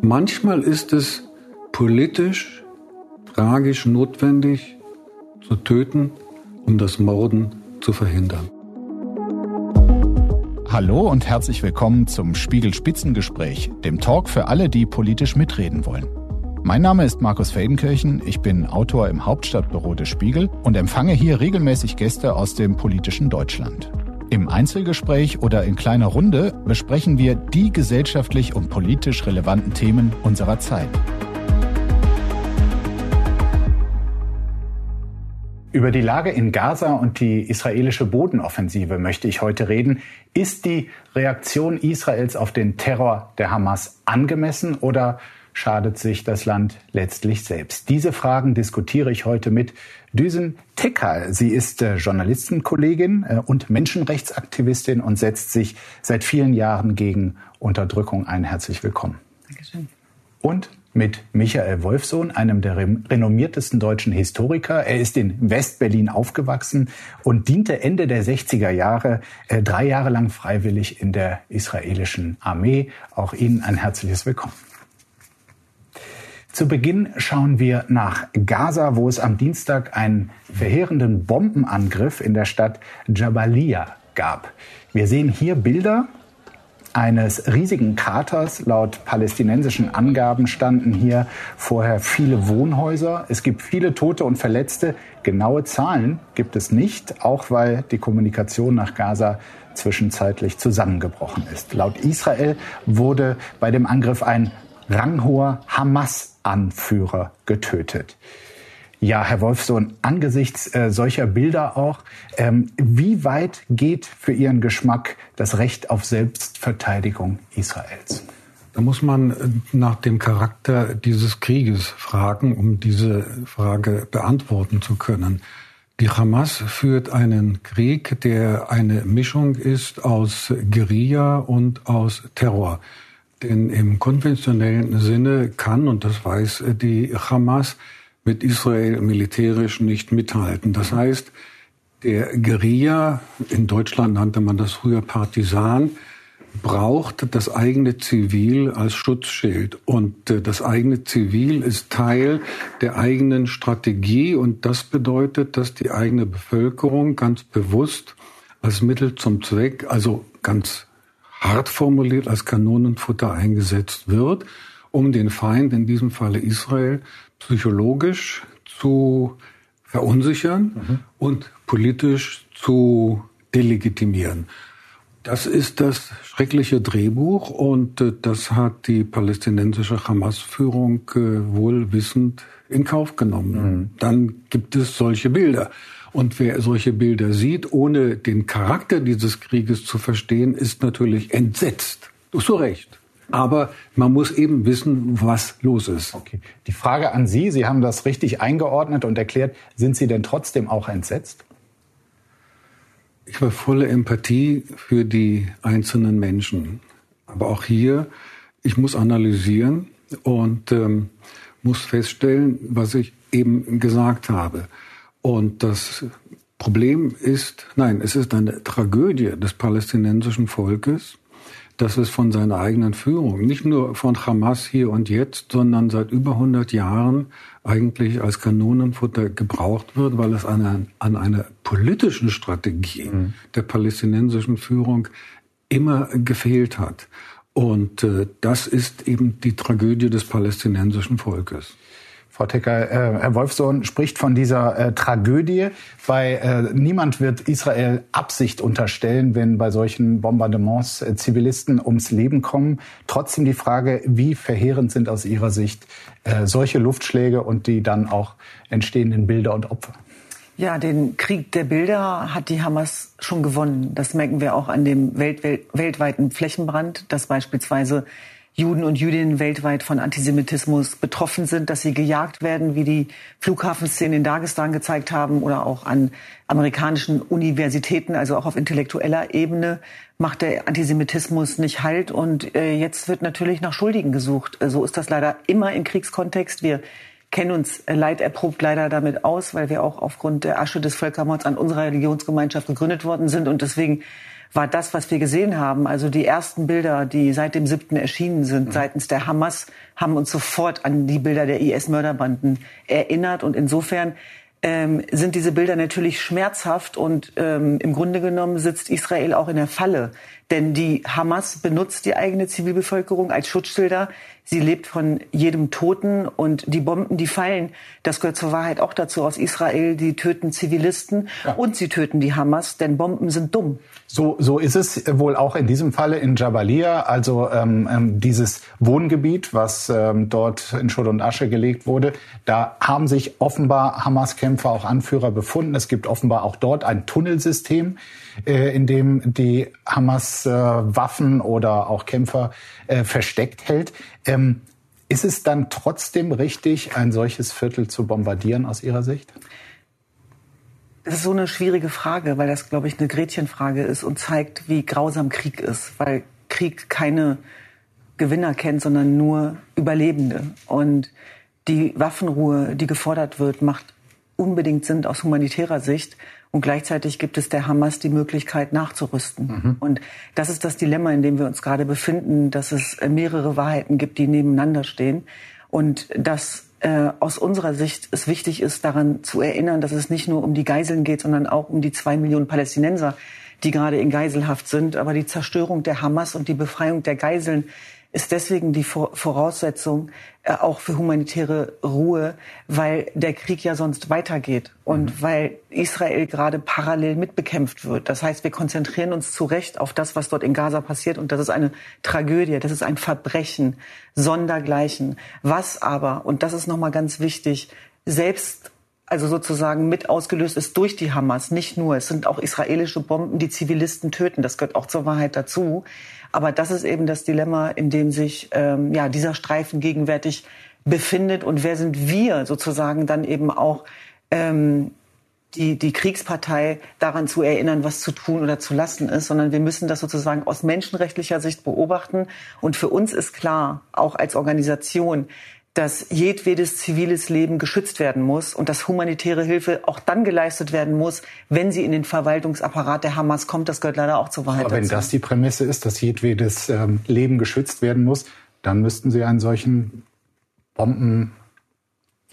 Manchmal ist es politisch, tragisch notwendig zu töten, um das Morden zu verhindern. Hallo und herzlich willkommen zum Spiegel Spitzengespräch, dem Talk für alle, die politisch mitreden wollen. Mein Name ist Markus Feldenkirchen, ich bin Autor im Hauptstadtbüro des Spiegel und empfange hier regelmäßig Gäste aus dem politischen Deutschland. Im Einzelgespräch oder in kleiner Runde besprechen wir die gesellschaftlich und politisch relevanten Themen unserer Zeit. Über die Lage in Gaza und die israelische Bodenoffensive möchte ich heute reden. Ist die Reaktion Israels auf den Terror der Hamas angemessen oder schadet sich das Land letztlich selbst? Diese Fragen diskutiere ich heute mit Düsen Tekal. Sie ist äh, Journalistenkollegin äh, und Menschenrechtsaktivistin und setzt sich seit vielen Jahren gegen Unterdrückung ein. Herzlich willkommen. Dankeschön. Und mit Michael Wolfsohn, einem der renommiertesten deutschen Historiker. Er ist in Westberlin aufgewachsen und diente Ende der 60er Jahre äh, drei Jahre lang freiwillig in der israelischen Armee. Auch Ihnen ein herzliches Willkommen. Zu Beginn schauen wir nach Gaza, wo es am Dienstag einen verheerenden Bombenangriff in der Stadt Jabalia gab. Wir sehen hier Bilder eines riesigen Kraters. Laut palästinensischen Angaben standen hier vorher viele Wohnhäuser. Es gibt viele Tote und Verletzte. Genaue Zahlen gibt es nicht, auch weil die Kommunikation nach Gaza zwischenzeitlich zusammengebrochen ist. Laut Israel wurde bei dem Angriff ein ranghoher Hamas-Anführer getötet. Ja, Herr Wolfsohn, angesichts äh, solcher Bilder auch, ähm, wie weit geht für Ihren Geschmack das Recht auf Selbstverteidigung Israels? Da muss man äh, nach dem Charakter dieses Krieges fragen, um diese Frage beantworten zu können. Die Hamas führt einen Krieg, der eine Mischung ist aus Guerilla und aus Terror. Denn im konventionellen Sinne kann, und das weiß die Hamas, mit Israel militärisch nicht mithalten. Das heißt, der Guerilla, in Deutschland nannte man das früher Partisan, braucht das eigene Zivil als Schutzschild. Und äh, das eigene Zivil ist Teil der eigenen Strategie. Und das bedeutet, dass die eigene Bevölkerung ganz bewusst als Mittel zum Zweck, also ganz hart formuliert als Kanonenfutter eingesetzt wird, um den Feind, in diesem Falle Israel, psychologisch zu verunsichern mhm. und politisch zu delegitimieren. Das ist das schreckliche Drehbuch und äh, das hat die palästinensische Hamas-Führung äh, wohl wissend in Kauf genommen. Mhm. Dann gibt es solche Bilder. Und wer solche Bilder sieht, ohne den Charakter dieses Krieges zu verstehen, ist natürlich entsetzt. Zu Recht. Aber man muss eben wissen, was los ist. Okay. Die Frage an Sie, Sie haben das richtig eingeordnet und erklärt, sind Sie denn trotzdem auch entsetzt? Ich war volle Empathie für die einzelnen Menschen. Aber auch hier, ich muss analysieren und ähm, muss feststellen, was ich eben gesagt habe. Und das Problem ist, nein, es ist eine Tragödie des palästinensischen Volkes, dass es von seiner eigenen Führung, nicht nur von Hamas hier und jetzt, sondern seit über 100 Jahren eigentlich als Kanonenfutter gebraucht wird, weil es an, einer, an einer politischen Strategie mhm. der palästinensischen Führung immer gefehlt hat. Und äh, das ist eben die Tragödie des palästinensischen Volkes. Frau Tecker, äh, Herr Wolfsohn spricht von dieser äh, Tragödie. Bei äh, niemand wird Israel Absicht unterstellen, wenn bei solchen Bombardements äh, Zivilisten ums Leben kommen. Trotzdem die Frage, wie verheerend sind aus Ihrer Sicht äh, solche Luftschläge und die dann auch entstehenden Bilder und Opfer? Ja, den Krieg der Bilder hat die Hamas schon gewonnen. Das merken wir auch an dem welt weltweiten Flächenbrand, dass beispielsweise Juden und Jüdinnen weltweit von Antisemitismus betroffen sind, dass sie gejagt werden, wie die Flughafenszenen in Dagestan gezeigt haben oder auch an amerikanischen Universitäten, also auch auf intellektueller Ebene macht der Antisemitismus nicht Halt und äh, jetzt wird natürlich nach Schuldigen gesucht. So ist das leider immer im Kriegskontext. Wir kennen uns leiderprobt leider damit aus, weil wir auch aufgrund der Asche des Völkermords an unserer Religionsgemeinschaft gegründet worden sind. Und deswegen war das, was wir gesehen haben, also die ersten Bilder, die seit dem 7. erschienen sind, mhm. seitens der Hamas, haben uns sofort an die Bilder der IS-Mörderbanden erinnert. Und insofern ähm, sind diese Bilder natürlich schmerzhaft und ähm, im Grunde genommen sitzt Israel auch in der Falle. Denn die Hamas benutzt die eigene Zivilbevölkerung als Schutzschilder. Sie lebt von jedem Toten und die Bomben, die fallen, das gehört zur Wahrheit auch dazu aus Israel, die töten Zivilisten ja. und sie töten die Hamas, denn Bomben sind dumm. So, so ist es wohl auch in diesem Falle in Jabalia, also ähm, ähm, dieses Wohngebiet, was ähm, dort in Schutt und Asche gelegt wurde. Da haben sich offenbar Hamas-Kämpfer, auch Anführer befunden. Es gibt offenbar auch dort ein Tunnelsystem, äh, in dem die Hamas äh, Waffen oder auch Kämpfer äh, versteckt hält. Ähm, ist es dann trotzdem richtig, ein solches Viertel zu bombardieren aus Ihrer Sicht? Das ist so eine schwierige Frage, weil das, glaube ich, eine Gretchenfrage ist und zeigt, wie grausam Krieg ist, weil Krieg keine Gewinner kennt, sondern nur Überlebende. Und die Waffenruhe, die gefordert wird, macht unbedingt Sinn aus humanitärer Sicht. Und gleichzeitig gibt es der Hamas die Möglichkeit nachzurüsten. Mhm. Und das ist das Dilemma, in dem wir uns gerade befinden, dass es mehrere Wahrheiten gibt, die nebeneinander stehen. Und dass äh, aus unserer Sicht es wichtig ist, daran zu erinnern, dass es nicht nur um die Geiseln geht, sondern auch um die zwei Millionen Palästinenser, die gerade in Geiselhaft sind. Aber die Zerstörung der Hamas und die Befreiung der Geiseln ist deswegen die Voraussetzung äh, auch für humanitäre Ruhe, weil der Krieg ja sonst weitergeht und mhm. weil Israel gerade parallel mitbekämpft wird. Das heißt, wir konzentrieren uns zu Recht auf das, was dort in Gaza passiert und das ist eine Tragödie, das ist ein Verbrechen sondergleichen. Was aber, und das ist nochmal ganz wichtig, selbst also sozusagen mit ausgelöst ist durch die Hamas. Nicht nur, es sind auch israelische Bomben, die Zivilisten töten. Das gehört auch zur Wahrheit dazu. Aber das ist eben das Dilemma, in dem sich ähm, ja, dieser Streifen gegenwärtig befindet. Und wer sind wir sozusagen dann eben auch ähm, die, die Kriegspartei daran zu erinnern, was zu tun oder zu lassen ist, sondern wir müssen das sozusagen aus menschenrechtlicher Sicht beobachten. Und für uns ist klar, auch als Organisation, dass jedwedes ziviles Leben geschützt werden muss und dass humanitäre Hilfe auch dann geleistet werden muss, wenn sie in den Verwaltungsapparat der Hamas kommt. Das gehört leider auch zur Wahrheit. Aber wenn dazu. das die Prämisse ist, dass jedwedes ähm, Leben geschützt werden muss, dann müssten Sie einen solchen Bomben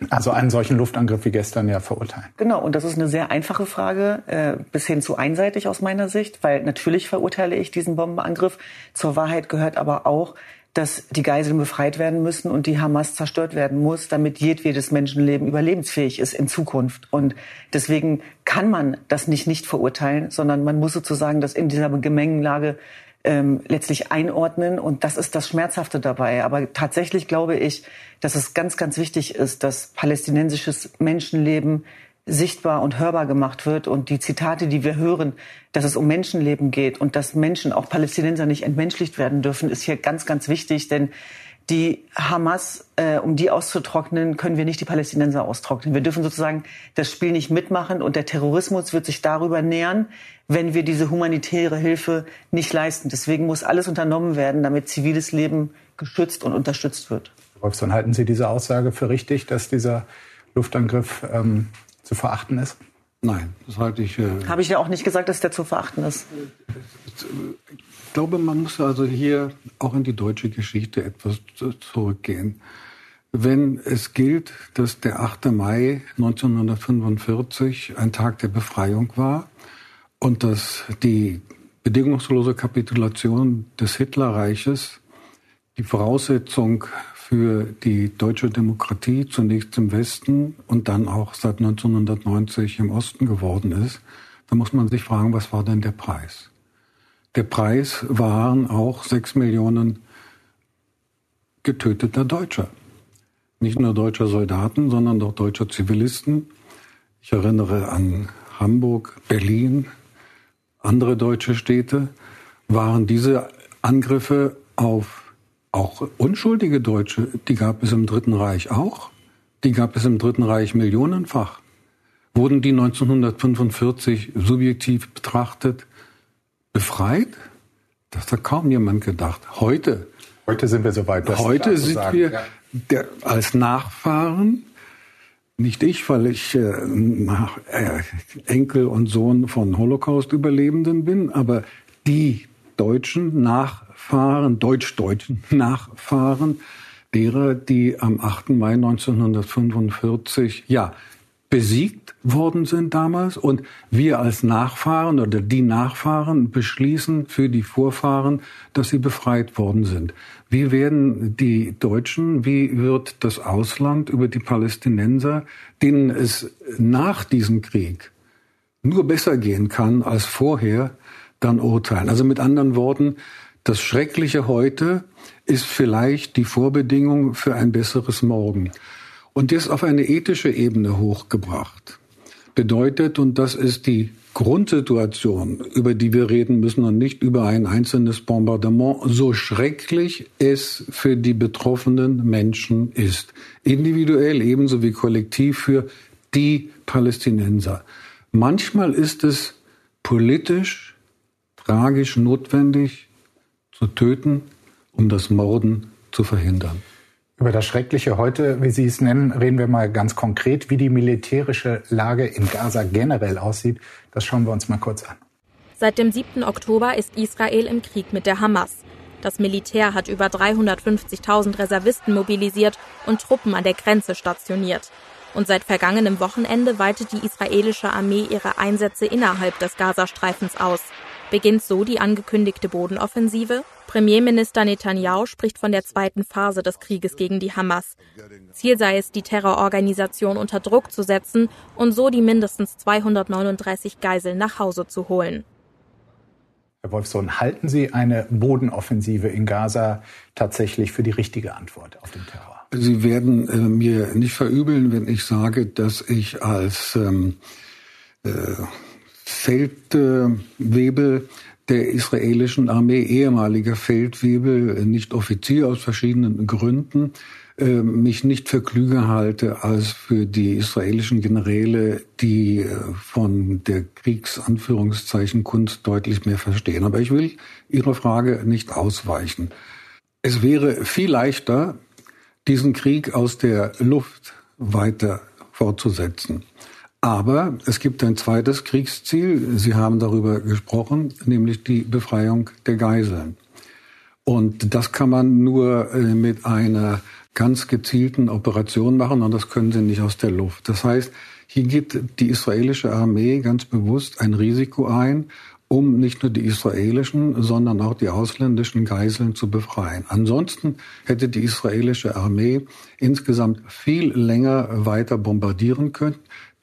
also einen solchen Luftangriff wie gestern ja verurteilen. Genau, und das ist eine sehr einfache Frage, äh, bis hin zu einseitig aus meiner Sicht, weil natürlich verurteile ich diesen Bombenangriff. Zur Wahrheit gehört aber auch, dass die Geiseln befreit werden müssen und die Hamas zerstört werden muss, damit jedwedes Menschenleben überlebensfähig ist in Zukunft. Und deswegen kann man das nicht nicht verurteilen, sondern man muss sozusagen das in dieser Gemengenlage ähm, letztlich einordnen. Und das ist das Schmerzhafte dabei. Aber tatsächlich glaube ich, dass es ganz, ganz wichtig ist, dass palästinensisches Menschenleben sichtbar und hörbar gemacht wird. Und die Zitate, die wir hören, dass es um Menschenleben geht und dass Menschen, auch Palästinenser, nicht entmenschlicht werden dürfen, ist hier ganz, ganz wichtig. Denn die Hamas, äh, um die auszutrocknen, können wir nicht die Palästinenser austrocknen. Wir dürfen sozusagen das Spiel nicht mitmachen und der Terrorismus wird sich darüber nähern, wenn wir diese humanitäre Hilfe nicht leisten. Deswegen muss alles unternommen werden, damit ziviles Leben geschützt und unterstützt wird. Wolfson, halten Sie diese Aussage für richtig, dass dieser Luftangriff ähm, zu verachten ist? Nein, das halte ich. Äh, Habe ich ja auch nicht gesagt, dass der zu verachten ist. Ich glaube, man muss also hier auch in die deutsche Geschichte etwas zurückgehen. Wenn es gilt, dass der 8. Mai 1945 ein Tag der Befreiung war und dass die bedingungslose Kapitulation des Hitlerreiches die Voraussetzung für die deutsche Demokratie zunächst im Westen und dann auch seit 1990 im Osten geworden ist, da muss man sich fragen, was war denn der Preis? Der Preis waren auch sechs Millionen getöteter Deutscher. Nicht nur deutscher Soldaten, sondern auch deutscher Zivilisten. Ich erinnere an Hamburg, Berlin, andere deutsche Städte. Waren diese Angriffe auf auch unschuldige Deutsche, die gab es im Dritten Reich auch. Die gab es im Dritten Reich millionenfach. Wurden die 1945 subjektiv betrachtet befreit? Das hat kaum jemand gedacht. Heute. Heute sind wir soweit. Heute sind wir ja. der, als Nachfahren Nicht ich, weil ich äh, äh, Enkel und Sohn von Holocaust-Überlebenden bin, aber die Deutschen Nachfahren, Deutsch-Deutschen Nachfahren derer, die am 8. Mai 1945, ja, besiegt worden sind damals und wir als Nachfahren oder die Nachfahren beschließen für die Vorfahren, dass sie befreit worden sind. Wie werden die Deutschen, wie wird das Ausland über die Palästinenser, denen es nach diesem Krieg nur besser gehen kann als vorher, dann urteilen? Also mit anderen Worten, das Schreckliche heute ist vielleicht die Vorbedingung für ein besseres Morgen. Und das auf eine ethische Ebene hochgebracht bedeutet, und das ist die Grundsituation, über die wir reden müssen und nicht über ein einzelnes Bombardement, so schrecklich es für die betroffenen Menschen ist. Individuell ebenso wie kollektiv für die Palästinenser. Manchmal ist es politisch, tragisch notwendig zu töten, um das Morden zu verhindern. Über das Schreckliche heute, wie Sie es nennen, reden wir mal ganz konkret, wie die militärische Lage in Gaza generell aussieht. Das schauen wir uns mal kurz an. Seit dem 7. Oktober ist Israel im Krieg mit der Hamas. Das Militär hat über 350.000 Reservisten mobilisiert und Truppen an der Grenze stationiert. Und seit vergangenem Wochenende weitet die israelische Armee ihre Einsätze innerhalb des Gazastreifens aus. Beginnt so die angekündigte Bodenoffensive? Premierminister Netanyahu spricht von der zweiten Phase des Krieges gegen die Hamas. Ziel sei es, die Terrororganisation unter Druck zu setzen und so die mindestens 239 Geiseln nach Hause zu holen. Herr Wolfsohn, halten Sie eine Bodenoffensive in Gaza tatsächlich für die richtige Antwort auf den Terror? Sie werden äh, mir nicht verübeln, wenn ich sage, dass ich als ähm, äh, Feldwebel der israelischen Armee, ehemaliger Feldwebel, nicht Offizier aus verschiedenen Gründen, äh, mich nicht für klüger halte als für die israelischen Generäle, die äh, von der Kriegsanführungszeichen Kunst deutlich mehr verstehen. Aber ich will Ihre Frage nicht ausweichen. Es wäre viel leichter, diesen Krieg aus der Luft weiter fortzusetzen. Aber es gibt ein zweites Kriegsziel. Sie haben darüber gesprochen, nämlich die Befreiung der Geiseln. Und das kann man nur äh, mit einer ganz gezielten Operation machen und das können sie nicht aus der Luft. Das heißt, hier geht die israelische Armee ganz bewusst ein Risiko ein, um nicht nur die israelischen, sondern auch die ausländischen Geiseln zu befreien. Ansonsten hätte die israelische Armee insgesamt viel länger weiter bombardieren können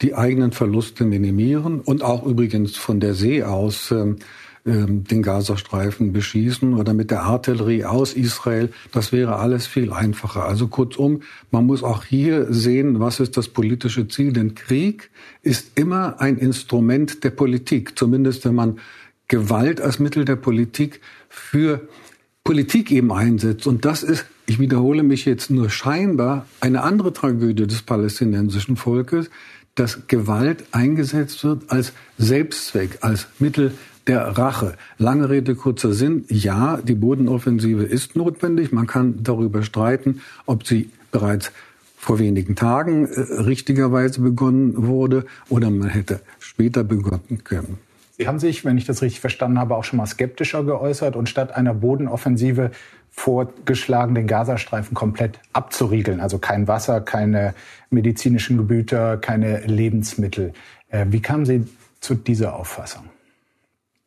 die eigenen Verluste minimieren und auch übrigens von der See aus ähm, den Gazastreifen beschießen oder mit der Artillerie aus Israel. Das wäre alles viel einfacher. Also kurzum, man muss auch hier sehen, was ist das politische Ziel. Denn Krieg ist immer ein Instrument der Politik, zumindest wenn man Gewalt als Mittel der Politik für Politik eben einsetzt. Und das ist, ich wiederhole mich jetzt nur scheinbar, eine andere Tragödie des palästinensischen Volkes, dass Gewalt eingesetzt wird als Selbstzweck, als Mittel der Rache. Lange Rede, kurzer Sinn. Ja, die Bodenoffensive ist notwendig. Man kann darüber streiten, ob sie bereits vor wenigen Tagen äh, richtigerweise begonnen wurde oder man hätte später begonnen können. Sie haben sich, wenn ich das richtig verstanden habe, auch schon mal skeptischer geäußert und statt einer Bodenoffensive vorgeschlagen, den Gazastreifen komplett abzuriegeln. Also kein Wasser, keine medizinischen Gebüter, keine Lebensmittel. Äh, wie kamen Sie zu dieser Auffassung?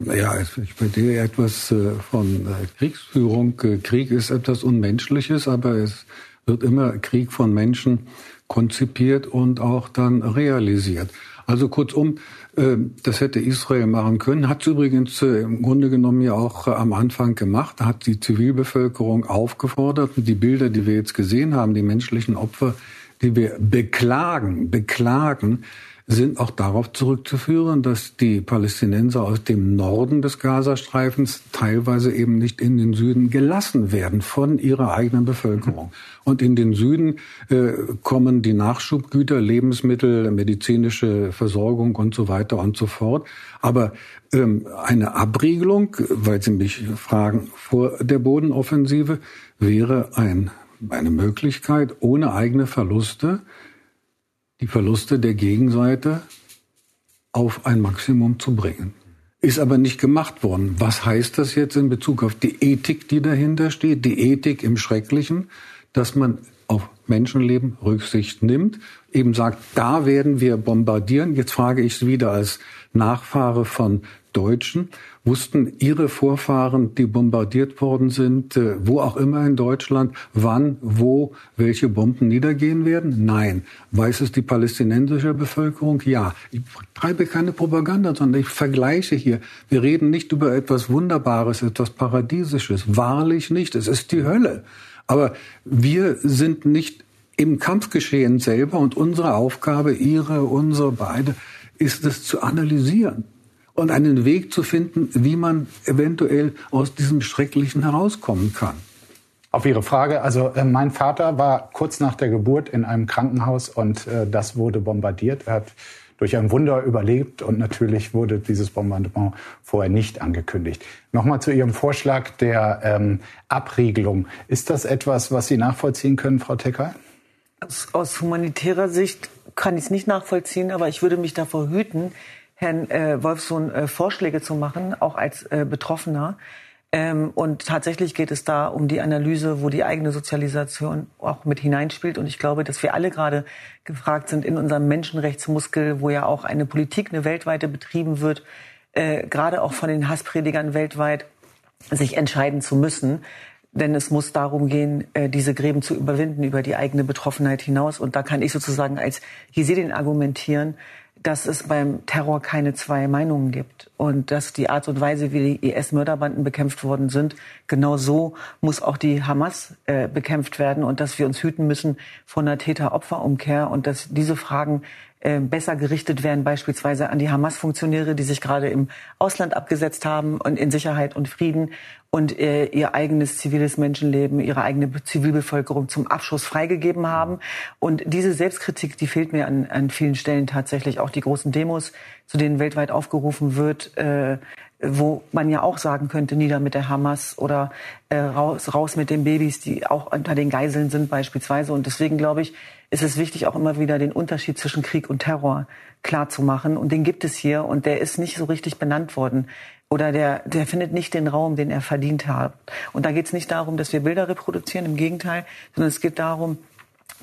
Ja, ich verstehe etwas äh, von äh, Kriegsführung. Krieg ist etwas Unmenschliches, aber es wird immer Krieg von Menschen konzipiert und auch dann realisiert. Also kurzum, das hätte Israel machen können. Hat es übrigens äh, im Grunde genommen ja auch äh, am Anfang gemacht. Hat die Zivilbevölkerung aufgefordert. Die Bilder, die wir jetzt gesehen haben, die menschlichen Opfer, die wir beklagen, beklagen, sind auch darauf zurückzuführen, dass die Palästinenser aus dem Norden des Gazastreifens teilweise eben nicht in den Süden gelassen werden von ihrer eigenen Bevölkerung. Und in den Süden äh, kommen die Nachschubgüter, Lebensmittel, medizinische Versorgung und so weiter und so fort. Aber ähm, eine Abriegelung, weil Sie mich fragen, vor der Bodenoffensive wäre ein, eine Möglichkeit, ohne eigene Verluste die Verluste der Gegenseite auf ein Maximum zu bringen. Ist aber nicht gemacht worden. Was heißt das jetzt in Bezug auf die Ethik, die dahinter steht? Die Ethik im Schrecklichen, dass man auf Menschenleben Rücksicht nimmt, eben sagt, da werden wir bombardieren. Jetzt frage ich es wieder als Nachfahre von Deutschen. Wussten Ihre Vorfahren, die bombardiert worden sind, äh, wo auch immer in Deutschland, wann, wo, welche Bomben niedergehen werden? Nein. Weiß es die palästinensische Bevölkerung? Ja. Ich treibe keine Propaganda, sondern ich vergleiche hier. Wir reden nicht über etwas Wunderbares, etwas Paradiesisches. Wahrlich nicht. Es ist die Hölle. Aber wir sind nicht im Kampfgeschehen selber und unsere Aufgabe, Ihre, unsere beide, ist es zu analysieren und einen Weg zu finden, wie man eventuell aus diesem Schrecklichen herauskommen kann. Auf Ihre Frage, also äh, mein Vater war kurz nach der Geburt in einem Krankenhaus und äh, das wurde bombardiert. Er hat durch ein Wunder überlebt und natürlich wurde dieses Bombardement vorher nicht angekündigt. Nochmal zu Ihrem Vorschlag der ähm, Abriegelung. Ist das etwas, was Sie nachvollziehen können, Frau Tecker? Aus, aus humanitärer Sicht kann ich es nicht nachvollziehen, aber ich würde mich davor hüten, Herrn äh, Wolfsohn äh, Vorschläge zu machen, auch als äh, Betroffener. Ähm, und tatsächlich geht es da um die Analyse, wo die eigene Sozialisation auch mit hineinspielt. Und ich glaube, dass wir alle gerade gefragt sind in unserem Menschenrechtsmuskel, wo ja auch eine Politik, eine weltweite betrieben wird, äh, gerade auch von den Hasspredigern weltweit, sich entscheiden zu müssen. Denn es muss darum gehen, äh, diese Gräben zu überwinden über die eigene Betroffenheit hinaus. Und da kann ich sozusagen als Jesidin argumentieren, dass es beim Terror keine zwei Meinungen gibt und dass die Art und Weise, wie die IS-Mörderbanden bekämpft worden sind, genau so muss auch die Hamas äh, bekämpft werden und dass wir uns hüten müssen von einer Täter-Opfer-Umkehr und dass diese Fragen äh, besser gerichtet werden, beispielsweise an die Hamas-Funktionäre, die sich gerade im Ausland abgesetzt haben und in Sicherheit und Frieden und äh, ihr eigenes ziviles Menschenleben, ihre eigene Zivilbevölkerung zum Abschuss freigegeben haben. Und diese Selbstkritik, die fehlt mir an, an vielen Stellen tatsächlich. Auch die großen Demos, zu denen weltweit aufgerufen wird, äh, wo man ja auch sagen könnte, nieder mit der Hamas oder äh, raus, raus mit den Babys, die auch unter den Geiseln sind beispielsweise. Und deswegen glaube ich, ist es wichtig, auch immer wieder den Unterschied zwischen Krieg und Terror klar zu machen. Und den gibt es hier und der ist nicht so richtig benannt worden. Oder der, der findet nicht den Raum, den er verdient hat. Und da geht es nicht darum, dass wir Bilder reproduzieren, im Gegenteil, sondern es geht darum,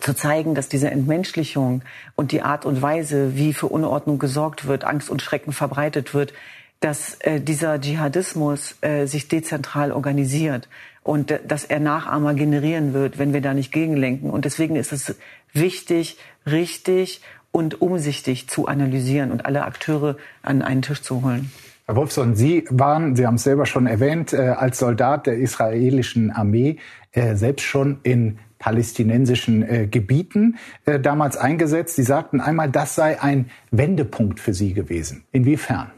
zu zeigen, dass diese Entmenschlichung und die Art und Weise, wie für Unordnung gesorgt wird, Angst und Schrecken verbreitet wird, dass äh, dieser Dschihadismus äh, sich dezentral organisiert und äh, dass er Nachahmer generieren wird, wenn wir da nicht gegenlenken. Und deswegen ist es wichtig, richtig und umsichtig zu analysieren und alle Akteure an einen Tisch zu holen. Herr Wolfson, Sie waren, Sie haben es selber schon erwähnt, äh, als Soldat der israelischen Armee äh, selbst schon in palästinensischen äh, Gebieten äh, damals eingesetzt. Sie sagten einmal, das sei ein Wendepunkt für Sie gewesen. Inwiefern?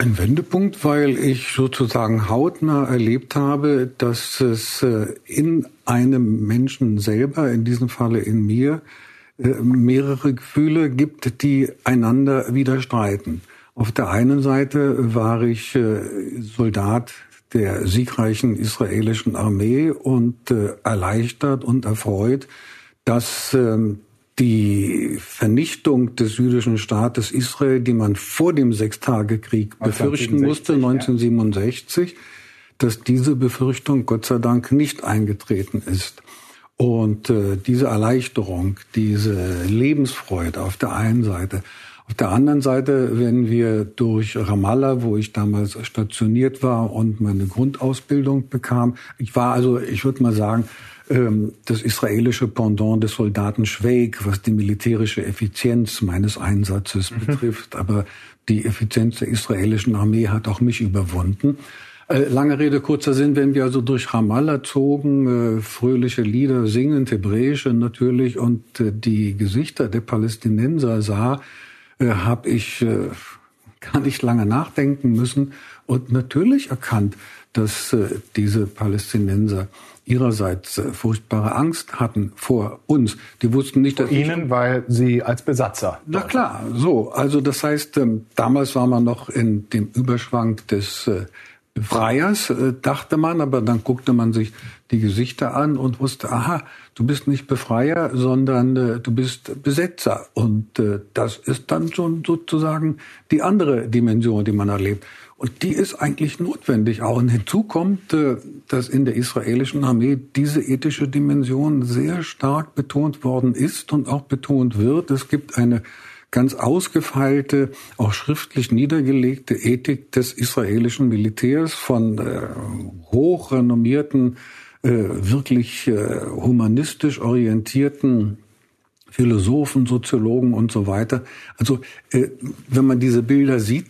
Ein Wendepunkt, weil ich sozusagen hautnah erlebt habe, dass es äh, in einem Menschen selber, in diesem Falle in mir, äh, mehrere Gefühle gibt, die einander widerstreiten. Auf der einen Seite war ich äh, Soldat der siegreichen israelischen Armee und erleichtert und erfreut, dass ähm, die Vernichtung des jüdischen Staates Israel, die man vor dem Sechstagekrieg befürchten musste, 1967, dass diese Befürchtung Gott sei Dank nicht eingetreten ist. Und äh, diese Erleichterung, diese Lebensfreude auf der einen Seite, auf der anderen Seite, wenn wir durch Ramallah, wo ich damals stationiert war und meine Grundausbildung bekam, ich war also, ich würde mal sagen, das israelische Pendant des Soldaten Schweig, was die militärische Effizienz meines Einsatzes mhm. betrifft. Aber die Effizienz der israelischen Armee hat auch mich überwunden. Äh, lange Rede, kurzer Sinn, wenn wir also durch Ramallah zogen, äh, fröhliche Lieder singend, hebräische natürlich, und äh, die Gesichter der Palästinenser sah, habe ich gar nicht lange nachdenken müssen und natürlich erkannt, dass diese Palästinenser ihrerseits äh, furchtbare Angst hatten vor uns. Die wussten nicht, dass Ihnen, weil Sie als Besatzer. Na klar, so. Also das heißt, ähm, damals war man noch in dem Überschwang des äh, Befreiers, äh, dachte man, aber dann guckte man sich die Gesichter an und wusste, aha, du bist nicht Befreier, sondern äh, du bist Besetzer. Und äh, das ist dann schon sozusagen die andere Dimension, die man erlebt. Und die ist eigentlich notwendig auch. Und hinzu kommt, äh, dass in der israelischen Armee diese ethische Dimension sehr stark betont worden ist und auch betont wird. Es gibt eine ganz ausgefeilte, auch schriftlich niedergelegte Ethik des israelischen Militärs von äh, hochrenommierten, äh, wirklich äh, humanistisch orientierten Philosophen, Soziologen und so weiter. Also äh, wenn man diese Bilder sieht,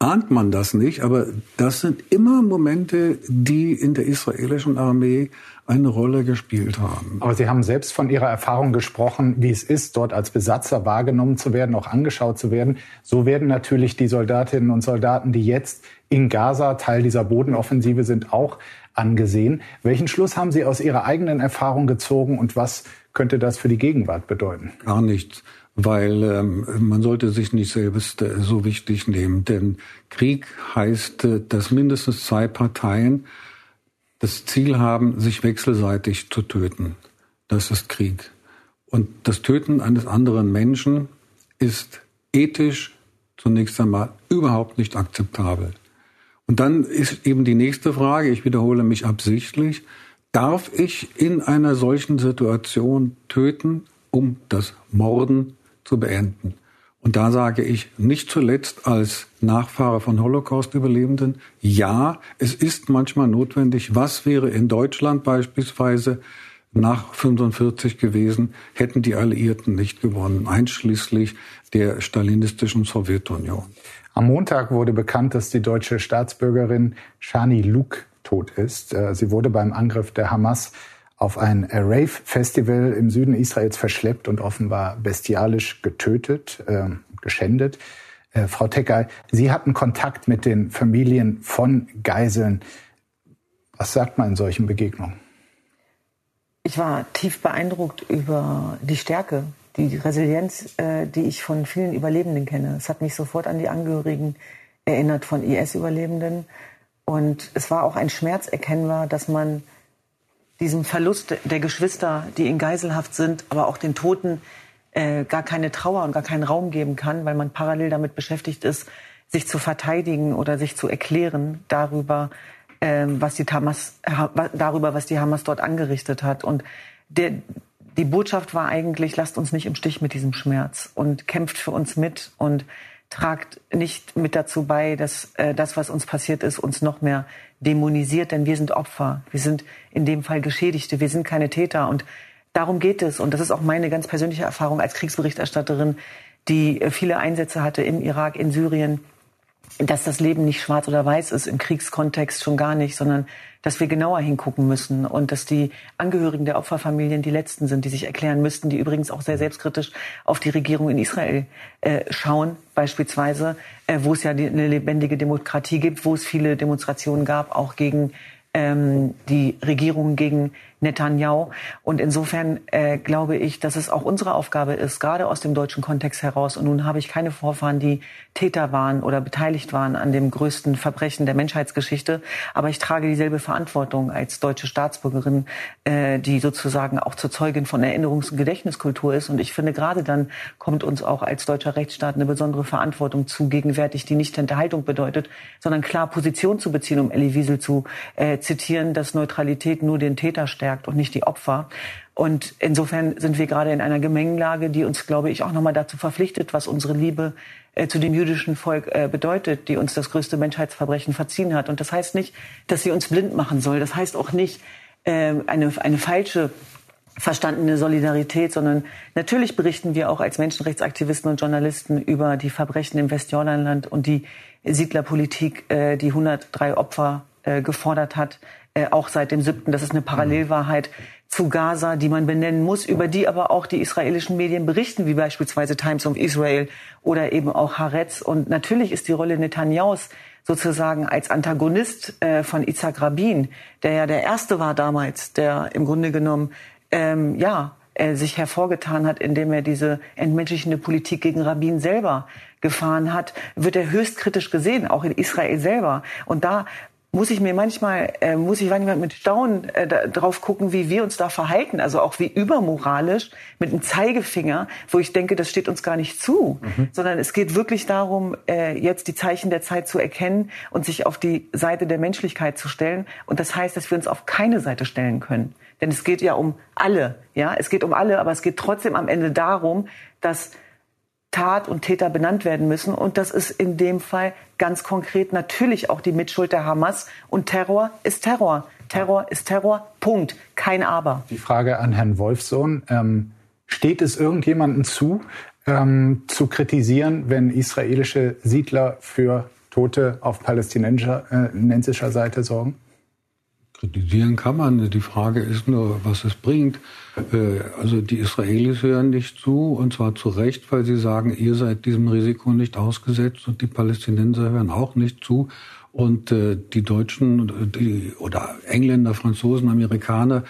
ahnt man das nicht, aber das sind immer Momente, die in der israelischen Armee eine Rolle gespielt haben. Aber Sie haben selbst von Ihrer Erfahrung gesprochen, wie es ist, dort als Besatzer wahrgenommen zu werden, auch angeschaut zu werden. So werden natürlich die Soldatinnen und Soldaten, die jetzt in Gaza Teil dieser Bodenoffensive sind, auch angesehen. Welchen Schluss haben Sie aus Ihrer eigenen Erfahrung gezogen und was könnte das für die Gegenwart bedeuten? Gar nichts weil ähm, man sollte sich nicht selbst äh, so wichtig nehmen. Denn Krieg heißt, äh, dass mindestens zwei Parteien das Ziel haben, sich wechselseitig zu töten. Das ist Krieg. Und das Töten eines anderen Menschen ist ethisch zunächst einmal überhaupt nicht akzeptabel. Und dann ist eben die nächste Frage, ich wiederhole mich absichtlich, darf ich in einer solchen Situation töten, um das Morden zu beenden. Und da sage ich nicht zuletzt als Nachfahre von Holocaust-Überlebenden, ja, es ist manchmal notwendig. Was wäre in Deutschland beispielsweise nach 45 gewesen, hätten die Alliierten nicht gewonnen, einschließlich der stalinistischen Sowjetunion. Am Montag wurde bekannt, dass die deutsche Staatsbürgerin Shani Luke tot ist. Äh, sie wurde beim Angriff der Hamas auf ein Rave-Festival im Süden Israels verschleppt und offenbar bestialisch getötet, äh, geschändet. Äh, Frau Tecker, Sie hatten Kontakt mit den Familien von Geiseln. Was sagt man in solchen Begegnungen? Ich war tief beeindruckt über die Stärke, die Resilienz, äh, die ich von vielen Überlebenden kenne. Es hat mich sofort an die Angehörigen erinnert von IS-Überlebenden. Und es war auch ein Schmerz erkennbar, dass man diesem Verlust der Geschwister, die in Geiselhaft sind, aber auch den Toten äh, gar keine Trauer und gar keinen Raum geben kann, weil man parallel damit beschäftigt ist, sich zu verteidigen oder sich zu erklären darüber, äh, was die Hamas, darüber, was die Hamas dort angerichtet hat. Und der, die Botschaft war eigentlich, lasst uns nicht im Stich mit diesem Schmerz und kämpft für uns mit und tragt nicht mit dazu bei, dass äh, das, was uns passiert ist, uns noch mehr dämonisiert, denn wir sind Opfer. Wir sind in dem Fall Geschädigte. Wir sind keine Täter. Und darum geht es. Und das ist auch meine ganz persönliche Erfahrung als Kriegsberichterstatterin, die äh, viele Einsätze hatte im Irak, in Syrien, dass das Leben nicht schwarz oder weiß ist, im Kriegskontext schon gar nicht, sondern dass wir genauer hingucken müssen und dass die Angehörigen der Opferfamilien die Letzten sind, die sich erklären müssten, die übrigens auch sehr selbstkritisch auf die Regierung in Israel äh, schauen, beispielsweise, äh, wo es ja die, eine lebendige Demokratie gibt, wo es viele Demonstrationen gab, auch gegen ähm, die Regierung gegen Netanyahu. Und insofern äh, glaube ich, dass es auch unsere Aufgabe ist, gerade aus dem deutschen Kontext heraus. Und nun habe ich keine Vorfahren, die Täter waren oder beteiligt waren an dem größten Verbrechen der Menschheitsgeschichte. Aber ich trage dieselbe Verantwortung als deutsche Staatsbürgerin, äh, die sozusagen auch zur Zeugin von Erinnerungs- und Gedächtniskultur ist. Und ich finde, gerade dann kommt uns auch als deutscher Rechtsstaat eine besondere Verantwortung zu, gegenwärtig, die nicht Hinterhaltung bedeutet, sondern klar Position zu beziehen, um Elie Wiesel zu äh, zitieren, dass Neutralität nur den Täter stärkt verstärkt und nicht die Opfer. Und insofern sind wir gerade in einer Gemengelage, die uns, glaube ich, auch nochmal dazu verpflichtet, was unsere Liebe äh, zu dem jüdischen Volk äh, bedeutet, die uns das größte Menschheitsverbrechen verziehen hat. Und das heißt nicht, dass sie uns blind machen soll. Das heißt auch nicht äh, eine, eine falsche verstandene Solidarität, sondern natürlich berichten wir auch als Menschenrechtsaktivisten und Journalisten über die Verbrechen im Westjordanland und die Siedlerpolitik, äh, die 103 Opfer äh, gefordert hat äh, auch seit dem 7. Das ist eine Parallelwahrheit zu Gaza, die man benennen muss, über die aber auch die israelischen Medien berichten, wie beispielsweise Times of Israel oder eben auch Haaretz. Und natürlich ist die Rolle Netanyahu's sozusagen als Antagonist äh, von Isaac Rabin, der ja der erste war damals, der im Grunde genommen ähm, ja äh, sich hervorgetan hat, indem er diese entmenschlichende Politik gegen Rabin selber gefahren hat, wird er höchst kritisch gesehen, auch in Israel selber. Und da muss ich mir manchmal, äh, muss ich manchmal mit Staunen äh, da, drauf gucken, wie wir uns da verhalten. Also auch wie übermoralisch mit einem Zeigefinger, wo ich denke, das steht uns gar nicht zu. Mhm. Sondern es geht wirklich darum, äh, jetzt die Zeichen der Zeit zu erkennen und sich auf die Seite der Menschlichkeit zu stellen. Und das heißt, dass wir uns auf keine Seite stellen können. Denn es geht ja um alle. Ja, es geht um alle, aber es geht trotzdem am Ende darum, dass Tat und Täter benannt werden müssen. Und das ist in dem Fall ganz konkret natürlich auch die Mitschuld der Hamas. Und Terror ist Terror. Terror ist Terror. Punkt. Kein Aber. Die Frage an Herrn Wolfsohn. Ähm, steht es irgendjemandem zu, ähm, zu kritisieren, wenn israelische Siedler für Tote auf palästinensischer äh, Seite sorgen? Kritisieren kann man. Die Frage ist nur, was es bringt. Äh, also die Israelis hören nicht zu, und zwar zu Recht, weil sie sagen, ihr seid diesem Risiko nicht ausgesetzt und die Palästinenser hören auch nicht zu. Und äh, die Deutschen die, oder Engländer, Franzosen, Amerikaner,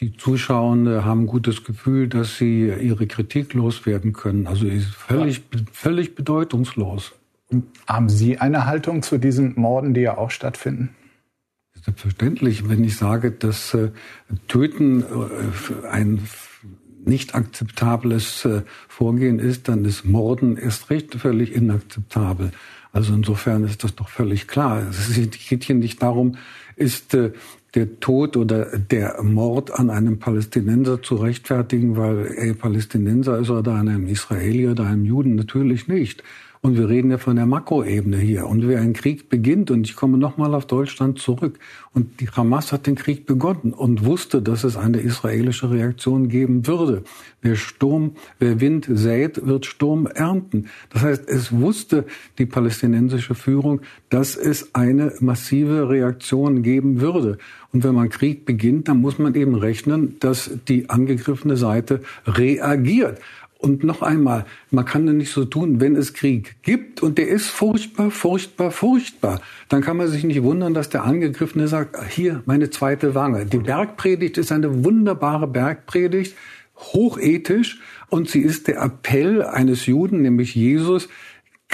die Zuschauer haben ein gutes Gefühl, dass sie ihre Kritik loswerden können. Also ist völlig, völlig bedeutungslos. Haben Sie eine Haltung zu diesen Morden, die ja auch stattfinden? Selbstverständlich, wenn ich sage, dass äh, Töten äh, ein nicht akzeptables äh, Vorgehen ist, dann ist Morden erst recht völlig inakzeptabel. Also insofern ist das doch völlig klar. Es geht hier nicht darum, ist äh, der Tod oder der Mord an einem Palästinenser zu rechtfertigen, weil er Palästinenser ist oder an einem Israelier oder einem Juden. Natürlich nicht. Und wir reden ja von der Makroebene hier. Und wer ein Krieg beginnt, und ich komme nochmal auf Deutschland zurück, und die Hamas hat den Krieg begonnen und wusste, dass es eine israelische Reaktion geben würde. Wer Sturm, wer Wind sät, wird Sturm ernten. Das heißt, es wusste die palästinensische Führung, dass es eine massive Reaktion geben würde. Und wenn man Krieg beginnt, dann muss man eben rechnen, dass die angegriffene Seite reagiert. Und noch einmal, man kann ja nicht so tun, wenn es Krieg gibt und der ist furchtbar, furchtbar, furchtbar, dann kann man sich nicht wundern, dass der Angegriffene sagt, hier meine zweite Wange. Die Bergpredigt ist eine wunderbare Bergpredigt, hochethisch und sie ist der Appell eines Juden, nämlich Jesus,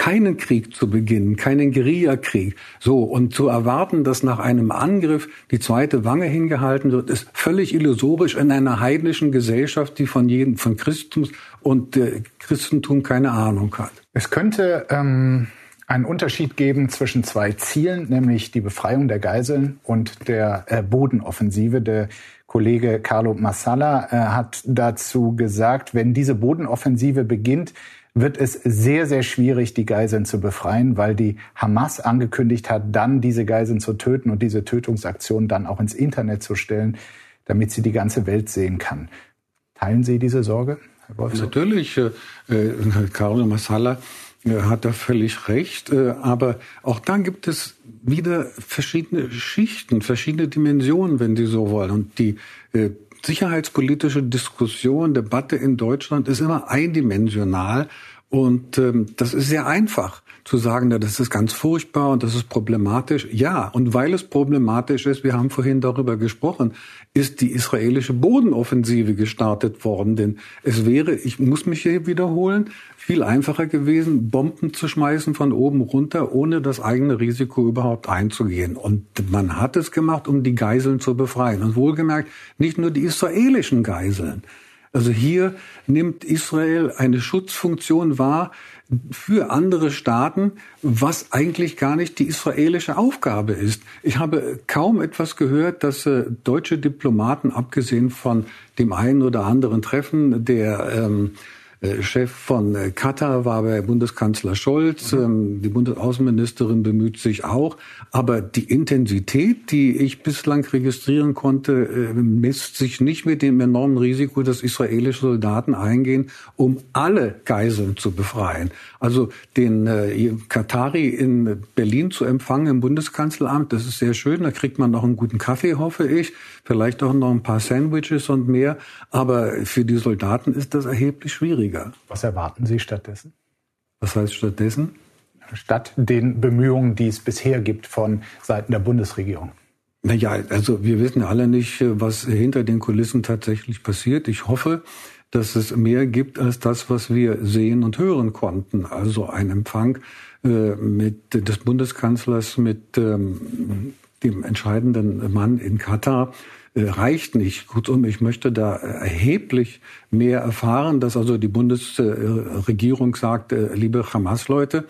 keinen Krieg zu beginnen, keinen Guerillakrieg. So, und zu erwarten, dass nach einem Angriff die zweite Wange hingehalten wird, ist völlig illusorisch in einer heidnischen Gesellschaft, die von jedem, von Christus und äh, Christentum keine Ahnung hat. Es könnte ähm, einen Unterschied geben zwischen zwei Zielen, nämlich die Befreiung der Geiseln und der äh, Bodenoffensive. Der Kollege Carlo Massala äh, hat dazu gesagt, wenn diese Bodenoffensive beginnt, wird es sehr, sehr schwierig, die Geiseln zu befreien, weil die Hamas angekündigt hat, dann diese Geiseln zu töten und diese Tötungsaktion dann auch ins Internet zu stellen, damit sie die ganze Welt sehen kann. Teilen Sie diese Sorge, Herr Wolf? Natürlich, äh, äh, Carlo Massala äh, hat da völlig recht. Äh, aber auch da gibt es wieder verschiedene Schichten, verschiedene Dimensionen, wenn Sie so wollen. Und die äh, sicherheitspolitische Diskussion, Debatte in Deutschland ist immer eindimensional und ähm, das ist sehr einfach zu sagen, na, das ist ganz furchtbar und das ist problematisch. Ja, und weil es problematisch ist, wir haben vorhin darüber gesprochen, ist die israelische Bodenoffensive gestartet worden. Denn es wäre, ich muss mich hier wiederholen, viel einfacher gewesen, Bomben zu schmeißen von oben runter, ohne das eigene Risiko überhaupt einzugehen. Und man hat es gemacht, um die Geiseln zu befreien. Und wohlgemerkt, nicht nur die israelischen Geiseln. Also hier nimmt Israel eine Schutzfunktion wahr für andere Staaten, was eigentlich gar nicht die israelische Aufgabe ist. Ich habe kaum etwas gehört, dass äh, deutsche Diplomaten, abgesehen von dem einen oder anderen Treffen der ähm, äh, Chef von äh, Katar war bei Bundeskanzler Scholz. Mhm. Ähm, die Bundesaußenministerin bemüht sich auch. Aber die Intensität, die ich bislang registrieren konnte, äh, misst sich nicht mit dem enormen Risiko, dass israelische Soldaten eingehen, um alle Geiseln zu befreien. Also den äh, Katari in Berlin zu empfangen im Bundeskanzleramt, das ist sehr schön. Da kriegt man noch einen guten Kaffee, hoffe ich. Vielleicht auch noch ein paar Sandwiches und mehr. Aber für die Soldaten ist das erheblich schwieriger. Was erwarten Sie stattdessen? Was heißt stattdessen? Statt den Bemühungen, die es bisher gibt von Seiten der Bundesregierung. Naja, also wir wissen alle nicht, was hinter den Kulissen tatsächlich passiert. Ich hoffe, dass es mehr gibt als das, was wir sehen und hören konnten. Also ein Empfang äh, mit des Bundeskanzlers mit ähm, dem entscheidenden Mann in Katar, reicht nicht. Kurzum, ich möchte da erheblich mehr erfahren, dass also die Bundesregierung sagt, äh, liebe Hamas-Leute,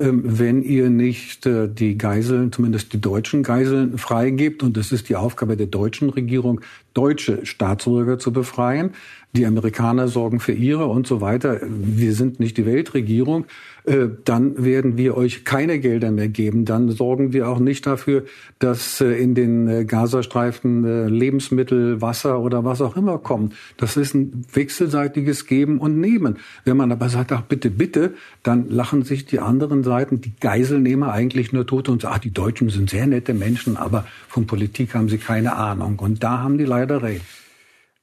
ähm, wenn ihr nicht äh, die Geiseln, zumindest die deutschen Geiseln freigebt, und das ist die Aufgabe der deutschen Regierung, deutsche Staatsbürger zu befreien, die Amerikaner sorgen für ihre und so weiter. Wir sind nicht die Weltregierung. Äh, dann werden wir euch keine Gelder mehr geben. Dann sorgen wir auch nicht dafür, dass äh, in den äh, Gazastreifen Lebensmittel, Wasser oder was auch immer kommen. Das ist ein wechselseitiges Geben und Nehmen. Wenn man aber sagt, ach bitte, bitte, dann lachen sich die anderen Seiten, die Geiselnehmer eigentlich nur tot und sagen, ach, die Deutschen sind sehr nette Menschen, aber von Politik haben sie keine Ahnung. Und da haben die leider recht.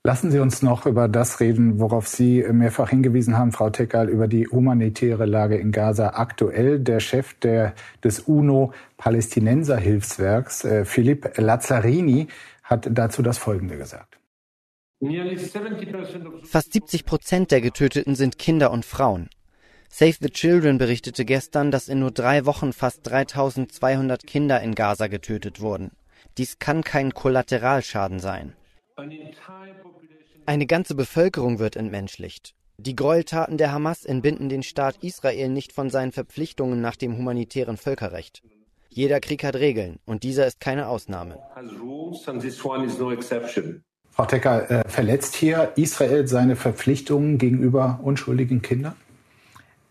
Lassen Sie uns noch über das reden, worauf Sie mehrfach hingewiesen haben, Frau Tekal, über die humanitäre Lage in Gaza aktuell. Der Chef der, des UNO-Palästinenser-Hilfswerks, äh, Philipp Lazzarini, hat dazu das Folgende gesagt. Fast 70 Prozent der Getöteten sind Kinder und Frauen. Save the Children berichtete gestern, dass in nur drei Wochen fast 3200 Kinder in Gaza getötet wurden. Dies kann kein Kollateralschaden sein. Eine ganze Bevölkerung wird entmenschlicht. Die Gräueltaten der Hamas entbinden den Staat Israel nicht von seinen Verpflichtungen nach dem humanitären Völkerrecht. Jeder Krieg hat Regeln und dieser ist keine Ausnahme. Frau Tecker, äh, verletzt hier Israel seine Verpflichtungen gegenüber unschuldigen Kindern?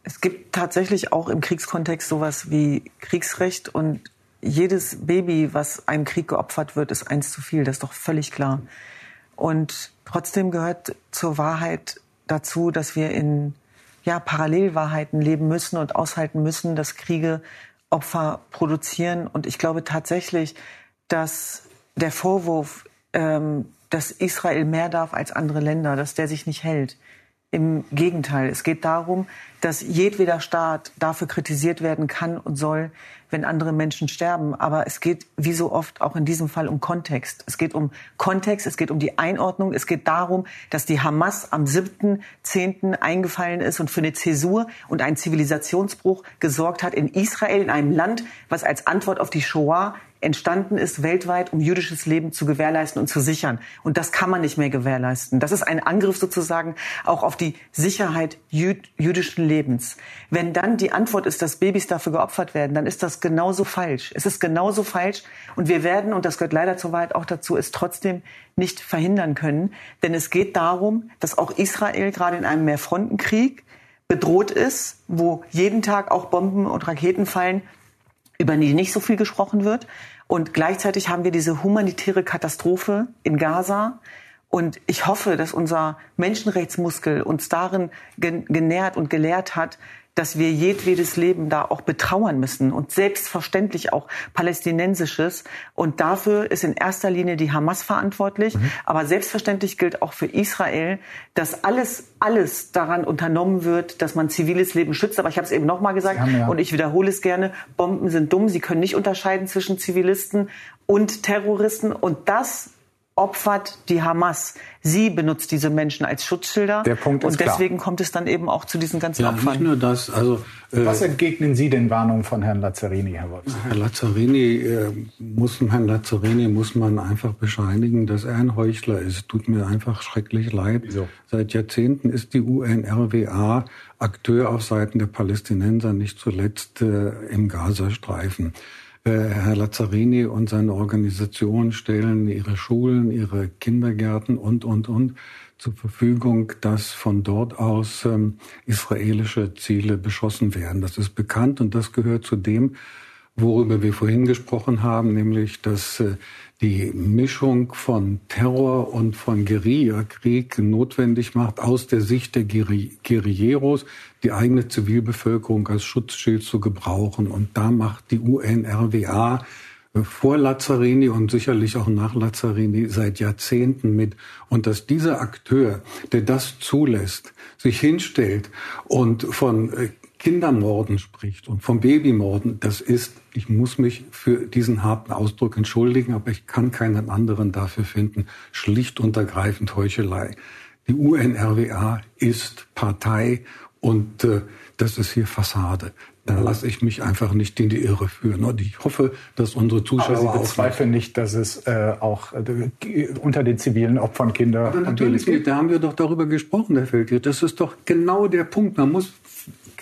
Es gibt tatsächlich auch im Kriegskontext sowas wie Kriegsrecht und jedes Baby, was einem Krieg geopfert wird, ist eins zu viel. Das ist doch völlig klar. Und trotzdem gehört zur Wahrheit dazu, dass wir in ja, Parallelwahrheiten leben müssen und aushalten müssen, dass Kriege Opfer produzieren. Und ich glaube tatsächlich, dass der Vorwurf, ähm, dass Israel mehr darf als andere Länder, dass der sich nicht hält. Im Gegenteil, es geht darum, dass jedweder Staat dafür kritisiert werden kann und soll, wenn andere Menschen sterben. Aber es geht, wie so oft, auch in diesem Fall um Kontext. Es geht um Kontext, es geht um die Einordnung, es geht darum, dass die Hamas am 7.10. eingefallen ist und für eine Zäsur und einen Zivilisationsbruch gesorgt hat in Israel, in einem Land, was als Antwort auf die Shoah entstanden ist weltweit, um jüdisches Leben zu gewährleisten und zu sichern. Und das kann man nicht mehr gewährleisten. Das ist ein Angriff sozusagen auch auf die Sicherheit jüd jüdischen Lebens. Wenn dann die Antwort ist, dass Babys dafür geopfert werden, dann ist das genauso falsch. Es ist genauso falsch. Und wir werden, und das gehört leider zur Wahrheit auch dazu, es trotzdem nicht verhindern können. Denn es geht darum, dass auch Israel gerade in einem Mehrfrontenkrieg bedroht ist, wo jeden Tag auch Bomben und Raketen fallen, über die nicht so viel gesprochen wird. Und gleichzeitig haben wir diese humanitäre Katastrophe in Gaza. Und ich hoffe, dass unser Menschenrechtsmuskel uns darin genährt und gelehrt hat, dass wir jedwedes Leben da auch betrauern müssen und selbstverständlich auch palästinensisches. Und dafür ist in erster Linie die Hamas verantwortlich. Mhm. Aber selbstverständlich gilt auch für Israel, dass alles, alles daran unternommen wird, dass man ziviles Leben schützt. Aber ich habe es eben nochmal gesagt ja. und ich wiederhole es gerne. Bomben sind dumm. Sie können nicht unterscheiden zwischen Zivilisten und Terroristen. Und das opfert die Hamas. Sie benutzt diese Menschen als Schutzschilder. Der Punkt ist Und deswegen klar. kommt es dann eben auch zu diesen ganzen ja, Opfern. Nicht nur das. Also, äh, Was entgegnen Sie den Warnungen von Herrn Lazzarini, Herr Wolfs? Herr Lazzarini, äh, muss, Herrn Lazzarini muss man einfach bescheinigen, dass er ein Heuchler ist. Tut mir einfach schrecklich leid. Wieso? Seit Jahrzehnten ist die UNRWA Akteur auf Seiten der Palästinenser, nicht zuletzt äh, im Gazastreifen. Äh, Herr Lazzarini und seine Organisation stellen ihre Schulen, ihre Kindergärten und, und, und zur Verfügung, dass von dort aus ähm, israelische Ziele beschossen werden. Das ist bekannt und das gehört zu dem, worüber wir vorhin gesprochen haben, nämlich dass äh, die Mischung von Terror und von Guerillakrieg notwendig macht, aus der Sicht der Guerilleros die eigene Zivilbevölkerung als Schutzschild zu gebrauchen. Und da macht die UNRWA äh, vor Lazzarini und sicherlich auch nach Lazzarini seit Jahrzehnten mit. Und dass dieser Akteur, der das zulässt, sich hinstellt und von äh, Kindermorden spricht und vom Babymorden, das ist, ich muss mich für diesen harten Ausdruck entschuldigen, aber ich kann keinen anderen dafür finden, schlicht und ergreifend Heuchelei. Die UNRWA ist Partei Und äh, das ist hier Fassade. Da lasse ich mich einfach nicht in die Irre führen. Und ich hoffe, dass unsere Zuschauer. Aber Sie bezweifeln nicht, dass es äh, auch äh, unter den zivilen Opfern Kinder. Aber natürlich. Da haben wir doch darüber gesprochen, Herr Feldke. Das ist doch genau der Punkt. Man muss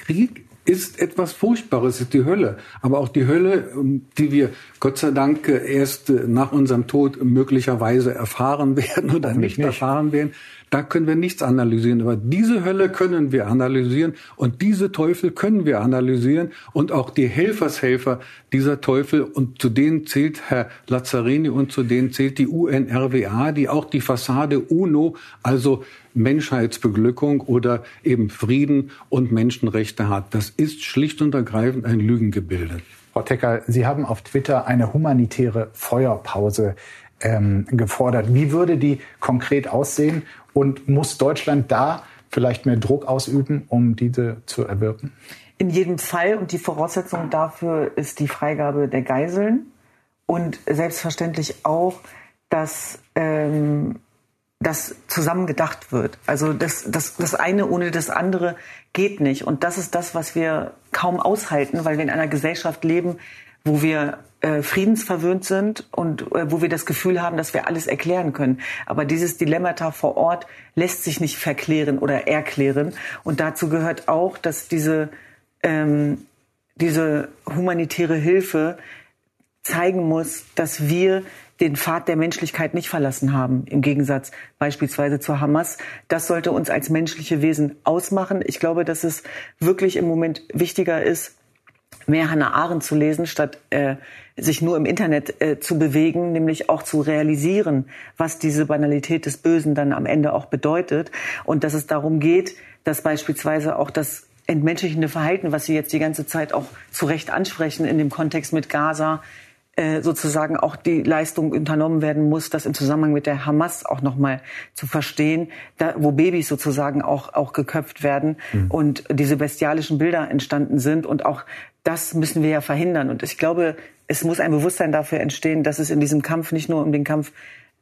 Krieg ist etwas Furchtbares, ist die Hölle. Aber auch die Hölle, ähm, die wir Gott sei Dank erst nach unserem Tod möglicherweise erfahren werden oder nicht, nicht erfahren werden, da können wir nichts analysieren. Aber diese Hölle können wir analysieren und diese Teufel können wir analysieren und auch die Helfershelfer dieser Teufel und zu denen zählt Herr Lazzarini und zu denen zählt die UNRWA, die auch die Fassade UNO, also Menschheitsbeglückung oder eben Frieden und Menschenrechte hat. Das ist schlicht und ergreifend ein Lügengebilde. Frau Tecker, Sie haben auf Twitter eine humanitäre Feuerpause ähm, gefordert. Wie würde die konkret aussehen und muss Deutschland da vielleicht mehr Druck ausüben, um diese zu erwirken? In jedem Fall und die Voraussetzung dafür ist die Freigabe der Geiseln und selbstverständlich auch, dass ähm, das zusammen gedacht wird. Also das, das, das eine ohne das andere geht nicht. Und das ist das, was wir kaum aushalten, weil wir in einer Gesellschaft leben, wo wir äh, friedensverwöhnt sind und äh, wo wir das Gefühl haben, dass wir alles erklären können. Aber dieses Dilemmata vor Ort lässt sich nicht verklären oder erklären. Und dazu gehört auch, dass diese, ähm, diese humanitäre Hilfe zeigen muss, dass wir den Pfad der Menschlichkeit nicht verlassen haben, im Gegensatz beispielsweise zur Hamas. Das sollte uns als menschliche Wesen ausmachen. Ich glaube, dass es wirklich im Moment wichtiger ist, mehr Hannah Arendt zu lesen, statt äh, sich nur im Internet äh, zu bewegen, nämlich auch zu realisieren, was diese Banalität des Bösen dann am Ende auch bedeutet und dass es darum geht, dass beispielsweise auch das entmenschlichende Verhalten, was Sie jetzt die ganze Zeit auch zu Recht ansprechen in dem Kontext mit Gaza, äh, sozusagen auch die Leistung unternommen werden muss, das im Zusammenhang mit der Hamas auch nochmal zu verstehen, da, wo Babys sozusagen auch, auch geköpft werden mhm. und diese bestialischen Bilder entstanden sind. Und auch das müssen wir ja verhindern. Und ich glaube, es muss ein Bewusstsein dafür entstehen, dass es in diesem Kampf nicht nur um den Kampf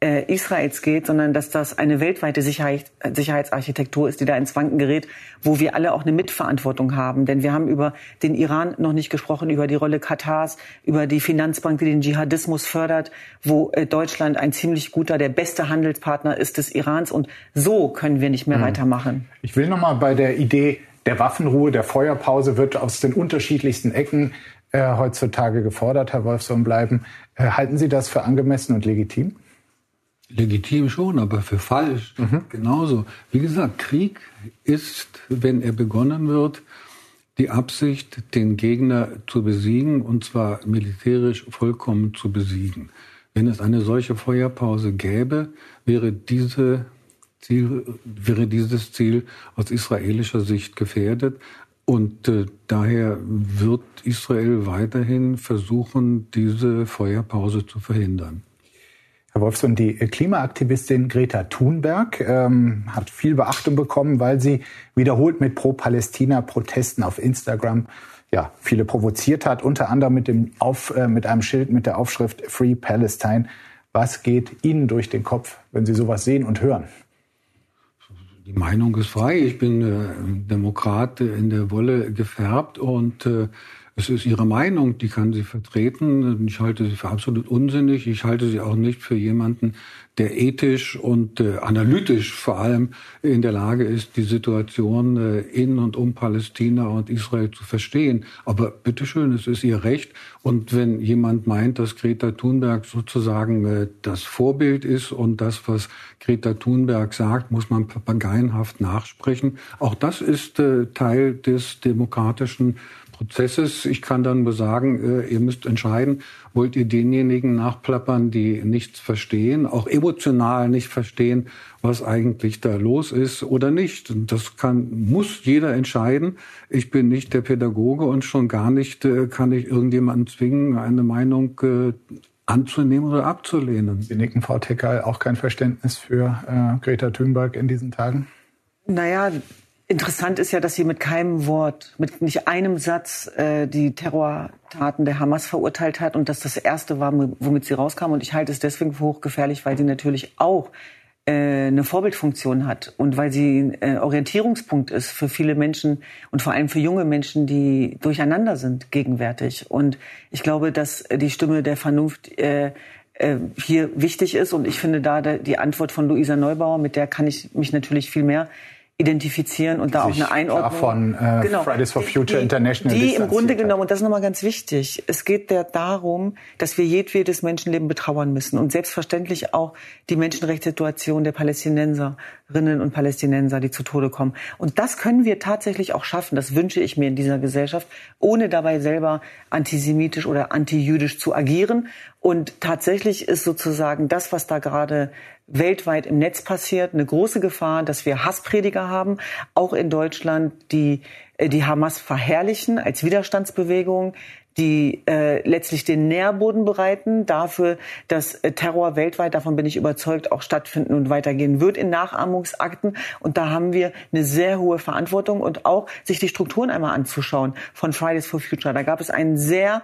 äh, Israels geht, sondern dass das eine weltweite Sicherheit, Sicherheitsarchitektur ist, die da ins Wanken gerät, wo wir alle auch eine Mitverantwortung haben. Denn wir haben über den Iran noch nicht gesprochen, über die Rolle Katars, über die Finanzbank, die den Dschihadismus fördert, wo äh, Deutschland ein ziemlich guter, der beste Handelspartner ist des Irans. Und so können wir nicht mehr mhm. weitermachen. Ich will noch mal bei der Idee der Waffenruhe, der Feuerpause wird aus den unterschiedlichsten Ecken äh, heutzutage gefordert, Herr Wolfson, bleiben. Äh, halten Sie das für angemessen und legitim? Legitim schon, aber für falsch mhm. genauso. Wie gesagt, Krieg ist, wenn er begonnen wird, die Absicht, den Gegner zu besiegen, und zwar militärisch vollkommen zu besiegen. Wenn es eine solche Feuerpause gäbe, wäre, diese Ziel, wäre dieses Ziel aus israelischer Sicht gefährdet. Und äh, daher wird Israel weiterhin versuchen, diese Feuerpause zu verhindern. Herr Wolfson, die Klimaaktivistin Greta Thunberg ähm, hat viel Beachtung bekommen, weil sie wiederholt mit Pro-Palästina-Protesten auf Instagram ja, viele provoziert hat, unter anderem mit, dem auf, äh, mit einem Schild mit der Aufschrift Free Palestine. Was geht Ihnen durch den Kopf, wenn Sie sowas sehen und hören? Die Meinung ist frei. Ich bin äh, Demokrat in der Wolle gefärbt und äh, es ist ihre Meinung, die kann sie vertreten. Ich halte sie für absolut unsinnig. Ich halte sie auch nicht für jemanden, der ethisch und äh, analytisch vor allem in der Lage ist, die Situation äh, in und um Palästina und Israel zu verstehen. Aber bitteschön, es ist ihr Recht. Und wenn jemand meint, dass Greta Thunberg sozusagen äh, das Vorbild ist und das, was Greta Thunberg sagt, muss man papageienhaft nachsprechen. Auch das ist äh, Teil des demokratischen Prozesses. Ich kann dann nur sagen, äh, ihr müsst entscheiden, wollt ihr denjenigen nachplappern, die nichts verstehen, auch emotional nicht verstehen, was eigentlich da los ist oder nicht. Und das kann, muss jeder entscheiden. Ich bin nicht der Pädagoge und schon gar nicht äh, kann ich irgendjemanden zwingen, eine Meinung äh, anzunehmen oder abzulehnen. Sie nicken, Frau Tecker, auch kein Verständnis für äh, Greta Thunberg in diesen Tagen? Naja, Interessant ist ja, dass sie mit keinem Wort, mit nicht einem Satz äh, die Terrortaten der Hamas verurteilt hat und dass das erste war, womit sie rauskam. Und ich halte es deswegen für hochgefährlich, weil sie natürlich auch äh, eine Vorbildfunktion hat und weil sie äh, Orientierungspunkt ist für viele Menschen und vor allem für junge Menschen, die durcheinander sind gegenwärtig. Und ich glaube, dass die Stimme der Vernunft äh, äh, hier wichtig ist. Und ich finde da die Antwort von Luisa Neubauer, mit der kann ich mich natürlich viel mehr identifizieren und da auch eine Einordnung. Von äh, genau. Fridays for Future die, International. Die im Grunde genommen, und das ist nochmal ganz wichtig, es geht ja darum, dass wir jedwedes Menschenleben betrauern müssen und selbstverständlich auch die Menschenrechtssituation der Palästinenserinnen und Palästinenser, die zu Tode kommen. Und das können wir tatsächlich auch schaffen, das wünsche ich mir in dieser Gesellschaft, ohne dabei selber antisemitisch oder antijüdisch zu agieren. Und tatsächlich ist sozusagen das, was da gerade weltweit im Netz passiert, eine große Gefahr, dass wir Hassprediger haben, auch in Deutschland, die äh, die Hamas verherrlichen als Widerstandsbewegung, die äh, letztlich den Nährboden bereiten dafür, dass äh, Terror weltweit, davon bin ich überzeugt, auch stattfinden und weitergehen wird in Nachahmungsakten. Und da haben wir eine sehr hohe Verantwortung und auch sich die Strukturen einmal anzuschauen von Fridays for Future. Da gab es einen sehr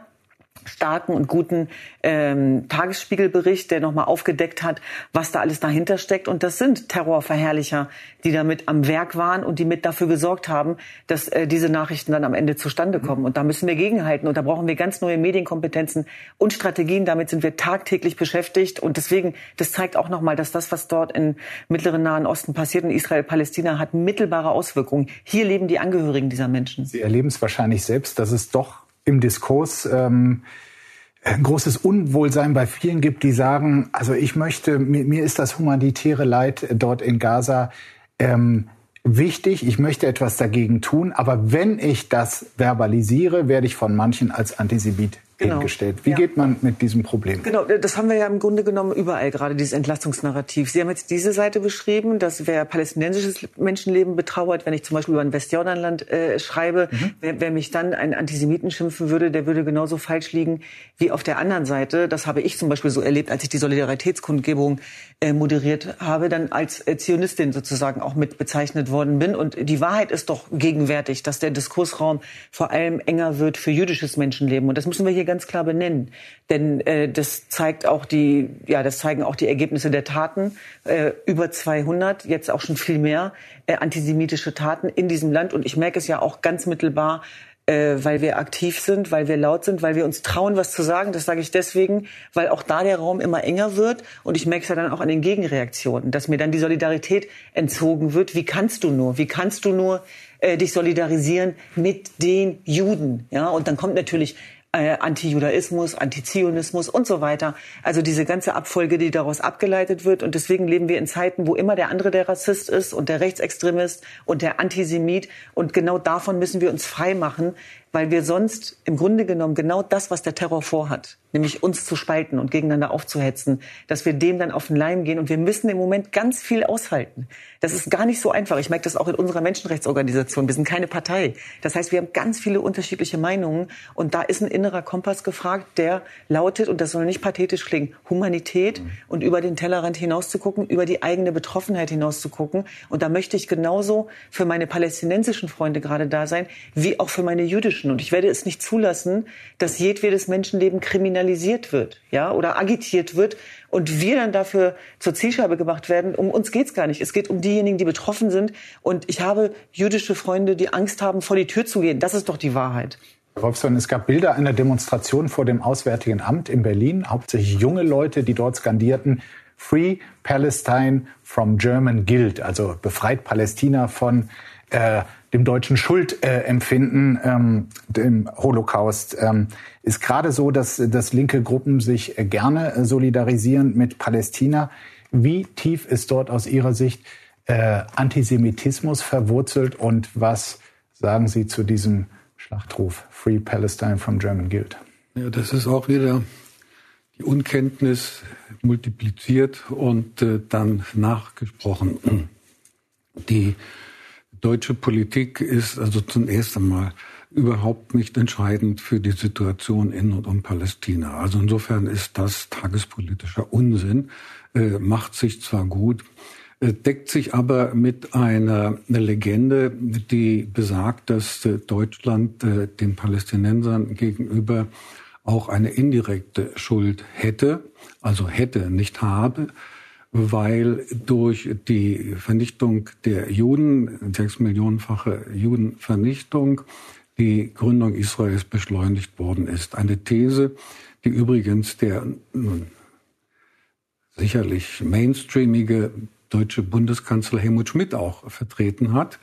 starken und guten ähm, Tagesspiegelbericht, der nochmal aufgedeckt hat, was da alles dahinter steckt. Und das sind Terrorverherrlicher, die damit am Werk waren und die mit dafür gesorgt haben, dass äh, diese Nachrichten dann am Ende zustande kommen. Und da müssen wir gegenhalten. Und da brauchen wir ganz neue Medienkompetenzen und Strategien. Damit sind wir tagtäglich beschäftigt. Und deswegen, das zeigt auch nochmal, dass das, was dort im Mittleren Nahen Osten passiert, in Israel, Palästina, hat mittelbare Auswirkungen. Hier leben die Angehörigen dieser Menschen. Sie erleben es wahrscheinlich selbst, dass es doch im Diskurs ähm, ein großes Unwohlsein bei vielen gibt, die sagen, also ich möchte, mir, mir ist das humanitäre Leid dort in Gaza ähm, wichtig, ich möchte etwas dagegen tun, aber wenn ich das verbalisiere, werde ich von manchen als Antisemit genau. hingestellt. Wie ja. geht man mit diesem Problem? Genau, das haben wir ja im Grunde genommen überall gerade, dieses Entlastungsnarrativ. Sie haben jetzt diese Seite beschrieben, dass wer palästinensisches Menschenleben betrauert, wenn ich zum Beispiel über ein Westjordanland äh, schreibe, mhm. wer, wer, mich dann einen Antisemiten schimpfen würde, der würde genauso falsch liegen wie auf der anderen Seite. Das habe ich zum Beispiel so erlebt, als ich die Solidaritätskundgebung äh, moderiert habe, dann als äh, Zionistin sozusagen auch mit bezeichnet worden bin. Und die Wahrheit ist doch gegenwärtig, dass der Diskursraum vor allem enger wird für jüdisches Menschenleben. Und das müssen wir hier ganz klar benennen. Denn äh, das zeigt auch die, ja, das zeigen auch die Ergebnisse der Taten. Äh, über 200, jetzt auch schon viel mehr äh, antisemitische Taten in diesem Land. Und ich merke es ja auch ganz mittelbar äh, weil wir aktiv sind, weil wir laut sind, weil wir uns trauen, was zu sagen. Das sage ich deswegen, weil auch da der Raum immer enger wird. Und ich merke es ja dann auch an den Gegenreaktionen, dass mir dann die Solidarität entzogen wird. Wie kannst du nur? Wie kannst du nur äh, dich solidarisieren mit den Juden? Ja, und dann kommt natürlich äh, Antijudaismus, Antizionismus und so weiter. Also diese ganze Abfolge, die daraus abgeleitet wird. Und deswegen leben wir in Zeiten, wo immer der andere der Rassist ist und der Rechtsextremist und der Antisemit. Und genau davon müssen wir uns frei machen, weil wir sonst im Grunde genommen genau das, was der Terror vorhat, nämlich uns zu spalten und gegeneinander aufzuhetzen, dass wir dem dann auf den Leim gehen. Und wir müssen im Moment ganz viel aushalten. Das ist gar nicht so einfach. Ich merke das auch in unserer Menschenrechtsorganisation. Wir sind keine Partei. Das heißt, wir haben ganz viele unterschiedliche Meinungen. Und da ist ein innerer Kompass gefragt, der lautet, und das soll nicht pathetisch klingen, Humanität und über den Tellerrand hinauszugucken, über die eigene Betroffenheit hinauszugucken. Und da möchte ich genauso für meine palästinensischen Freunde gerade da sein, wie auch für meine jüdischen. Und ich werde es nicht zulassen, dass jedwedes Menschenleben kriminalisiert wird, ja, oder agitiert wird und wir dann dafür zur Zielscheibe gemacht werden. Um uns geht's gar nicht. Es geht um diejenigen, die betroffen sind. Und ich habe jüdische Freunde, die Angst haben, vor die Tür zu gehen. Das ist doch die Wahrheit. Wolfson, es gab Bilder einer Demonstration vor dem Auswärtigen Amt in Berlin, hauptsächlich junge Leute, die dort skandierten, Free Palestine from German Guilt, also befreit Palästina von äh, dem deutschen Schuldempfinden, ähm, dem Holocaust. Ähm, ist gerade so, dass, dass linke Gruppen sich gerne solidarisieren mit Palästina. Wie tief ist dort aus Ihrer Sicht äh, Antisemitismus verwurzelt und was sagen Sie zu diesem Schlachtruf Free Palestine from German Guilt? Ja, das ist auch wieder die Unkenntnis multipliziert und äh, dann nachgesprochen. Die deutsche Politik ist also zum ersten Mal überhaupt nicht entscheidend für die Situation in und um Palästina. Also insofern ist das tagespolitischer Unsinn, äh, macht sich zwar gut, äh, deckt sich aber mit einer, einer Legende, die besagt, dass äh, Deutschland äh, den Palästinensern gegenüber auch eine indirekte Schuld hätte, also hätte, nicht habe, weil durch die Vernichtung der Juden, sechs Millionenfache Judenvernichtung, die Gründung Israels beschleunigt worden ist. Eine These, die übrigens der nun, sicherlich mainstreamige deutsche Bundeskanzler Helmut Schmidt auch vertreten hat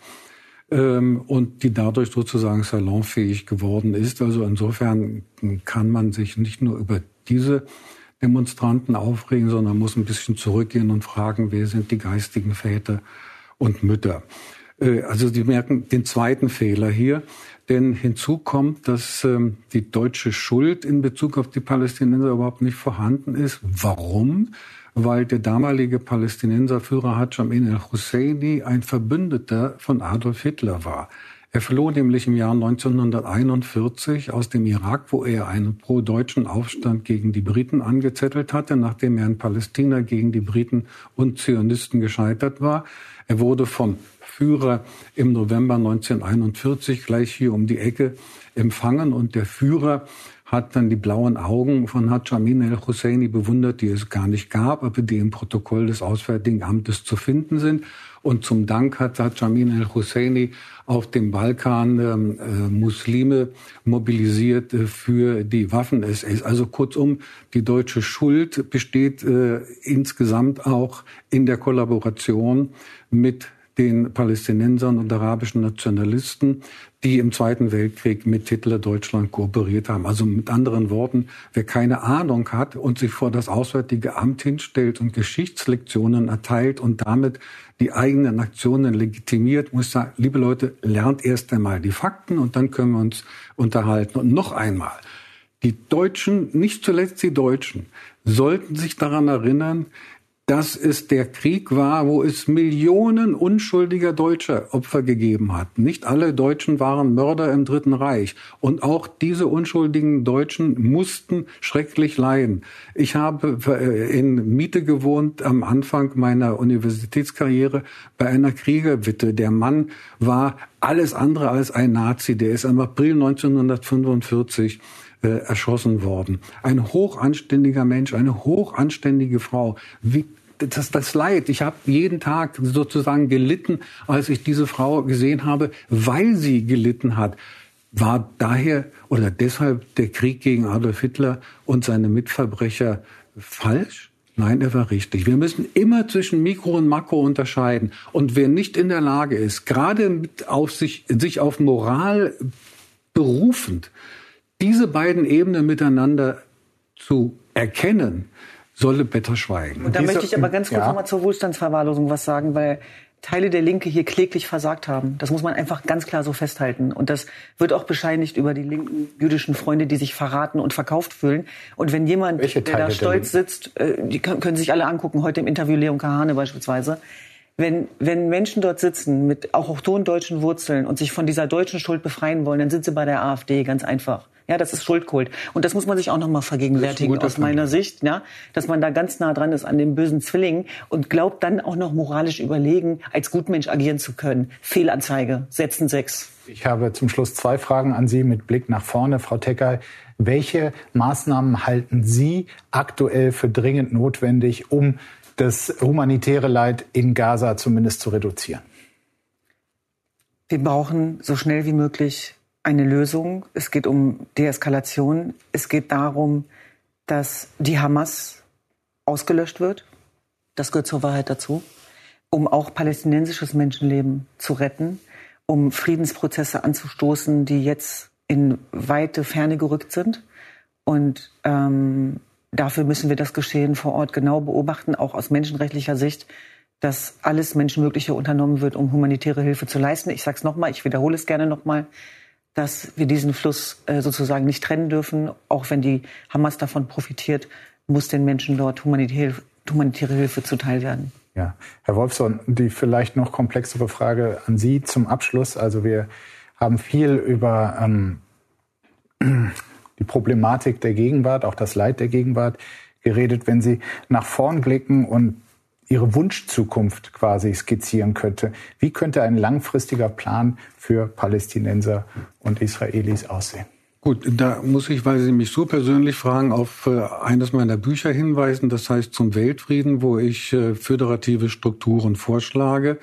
ähm, und die dadurch sozusagen salonfähig geworden ist. Also insofern kann man sich nicht nur über diese Demonstranten aufregen, sondern muss ein bisschen zurückgehen und fragen, wer sind die geistigen Väter und Mütter. Äh, also Sie merken den zweiten Fehler hier, denn hinzu kommt, dass ähm, die deutsche Schuld in Bezug auf die Palästinenser überhaupt nicht vorhanden ist. Warum? Weil der damalige Palästinenserführer Hajj Amin al-Husseini ein Verbündeter von Adolf Hitler war. Er floh nämlich im Jahr 1941 aus dem Irak, wo er einen pro-deutschen Aufstand gegen die Briten angezettelt hatte, nachdem er in Palästina gegen die Briten und Zionisten gescheitert war. Er wurde vom Führer im November 1941 gleich hier um die Ecke empfangen und der Führer hat dann die blauen Augen von Hajj Amin al-Husseini bewundert, die es gar nicht gab, aber die im Protokoll des Auswärtigen Amtes zu finden sind. Und zum Dank hat Hajj Amin al-Husseini auf dem Balkan ähm, äh, Muslime mobilisiert äh, für die Waffen-SS. Also kurzum, die deutsche Schuld besteht äh, insgesamt auch in der Kollaboration mit den Palästinensern und arabischen Nationalisten, die im Zweiten Weltkrieg mit Hitler Deutschland kooperiert haben. Also mit anderen Worten, wer keine Ahnung hat und sich vor das Auswärtige Amt hinstellt und Geschichtslektionen erteilt und damit die eigenen Aktionen legitimiert, muss sagen, liebe Leute, lernt erst einmal die Fakten und dann können wir uns unterhalten. Und noch einmal, die Deutschen, nicht zuletzt die Deutschen, sollten sich daran erinnern, dass es der Krieg war, wo es Millionen unschuldiger Deutscher Opfer gegeben hat. Nicht alle Deutschen waren Mörder im Dritten Reich. Und auch diese unschuldigen Deutschen mussten schrecklich leiden. Ich habe äh, in Miete gewohnt am Anfang meiner Universitätskarriere bei einer Kriegerwitte. Der Mann war alles andere als ein Nazi. Der ist im April 1945 äh, erschossen worden. Ein hochanständiger Mensch, eine hochanständige Frau. Wie das, das Leid. Ich habe jeden Tag sozusagen gelitten, als ich diese Frau gesehen habe, weil sie gelitten hat. War daher oder deshalb der Krieg gegen Adolf Hitler und seine Mitverbrecher falsch? Nein, er war richtig. Wir müssen immer zwischen Mikro und Makro unterscheiden. Und wer nicht in der Lage ist, gerade auf sich, sich auf Moral berufend, diese beiden Ebenen miteinander zu erkennen, solle besser schweigen. Und da Diese, möchte ich aber ganz kurz ja. nochmal zur Wohlstandsverwahrlosung was sagen, weil Teile der Linke hier kläglich versagt haben. Das muss man einfach ganz klar so festhalten. Und das wird auch bescheinigt über die linken jüdischen Freunde, die sich verraten und verkauft fühlen. Und wenn jemand, der da stolz sitzt, äh, die können sich alle angucken, heute im Interview Leon Kahane beispielsweise, wenn, wenn Menschen dort sitzen mit auch hochtonen deutschen Wurzeln und sich von dieser deutschen Schuld befreien wollen, dann sind sie bei der AfD, ganz einfach. Ja, das ist Schuldkult. Und das muss man sich auch nochmal vergegenwärtigen aus meiner Sicht, ja, dass man da ganz nah dran ist an dem bösen Zwilling und glaubt dann auch noch moralisch überlegen, als Gutmensch agieren zu können. Fehlanzeige, setzen sechs. Ich habe zum Schluss zwei Fragen an Sie mit Blick nach vorne, Frau Tecker. Welche Maßnahmen halten Sie aktuell für dringend notwendig, um das humanitäre Leid in Gaza zumindest zu reduzieren? Wir brauchen so schnell wie möglich eine Lösung. Es geht um Deeskalation. Es geht darum, dass die Hamas ausgelöscht wird. Das gehört zur Wahrheit dazu. Um auch palästinensisches Menschenleben zu retten, um Friedensprozesse anzustoßen, die jetzt in weite Ferne gerückt sind. Und ähm, dafür müssen wir das Geschehen vor Ort genau beobachten, auch aus menschenrechtlicher Sicht, dass alles Menschenmögliche unternommen wird, um humanitäre Hilfe zu leisten. Ich sage es nochmal, ich wiederhole es gerne nochmal dass wir diesen Fluss äh, sozusagen nicht trennen dürfen. Auch wenn die Hamas davon profitiert, muss den Menschen dort humanitäre, Hilfe zuteil werden. Ja, Herr Wolfson, die vielleicht noch komplexere Frage an Sie zum Abschluss. Also wir haben viel über ähm, die Problematik der Gegenwart, auch das Leid der Gegenwart geredet. Wenn Sie nach vorn blicken und Ihre Wunschzukunft quasi skizzieren könnte. Wie könnte ein langfristiger Plan für Palästinenser und Israelis aussehen? Gut, da muss ich, weil Sie mich so persönlich fragen, auf äh, eines meiner Bücher hinweisen, das heißt zum Weltfrieden, wo ich äh, föderative Strukturen vorschlage.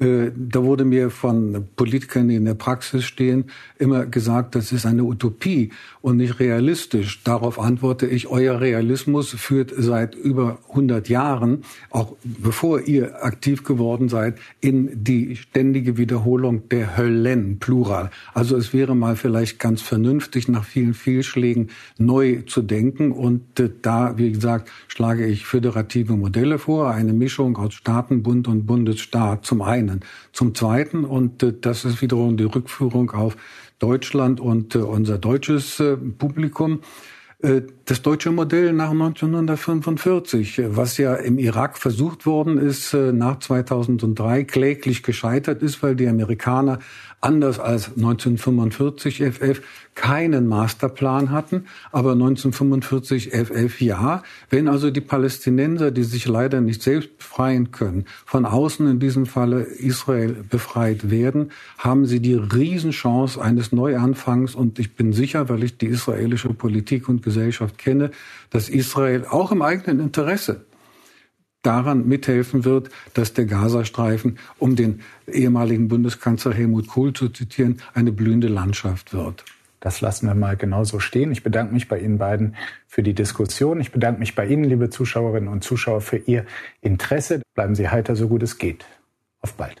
Äh, da wurde mir von Politikern, die in der Praxis stehen, immer gesagt, das ist eine Utopie und nicht realistisch. Darauf antworte ich, euer Realismus führt seit über 100 Jahren, auch bevor ihr aktiv geworden seid, in die ständige Wiederholung der Höllen, Plural. Also es wäre mal vielleicht ganz vernünftig, nach vielen Fehlschlägen neu zu denken. Und äh, da, wie gesagt, schlage ich föderative Modelle vor, eine Mischung aus Staatenbund und Bundesstaat zum einen einen. Zum Zweiten, und äh, das ist wiederum die Rückführung auf Deutschland und äh, unser deutsches äh, Publikum, das deutsche Modell nach 1945, was ja im Irak versucht worden ist, nach 2003 kläglich gescheitert ist, weil die Amerikaner anders als 1945 FF keinen Masterplan hatten, aber 1945 FF ja. Wenn also die Palästinenser, die sich leider nicht selbst befreien können, von außen in diesem Falle Israel befreit werden, haben sie die Riesenchance eines Neuanfangs und ich bin sicher, weil ich die israelische Politik und Gesellschaft kenne, dass Israel auch im eigenen Interesse daran mithelfen wird, dass der Gazastreifen, um den ehemaligen Bundeskanzler Helmut Kohl zu zitieren, eine blühende Landschaft wird. Das lassen wir mal genauso stehen. Ich bedanke mich bei Ihnen beiden für die Diskussion. Ich bedanke mich bei Ihnen, liebe Zuschauerinnen und Zuschauer, für Ihr Interesse. Bleiben Sie heiter, so gut es geht. Auf bald.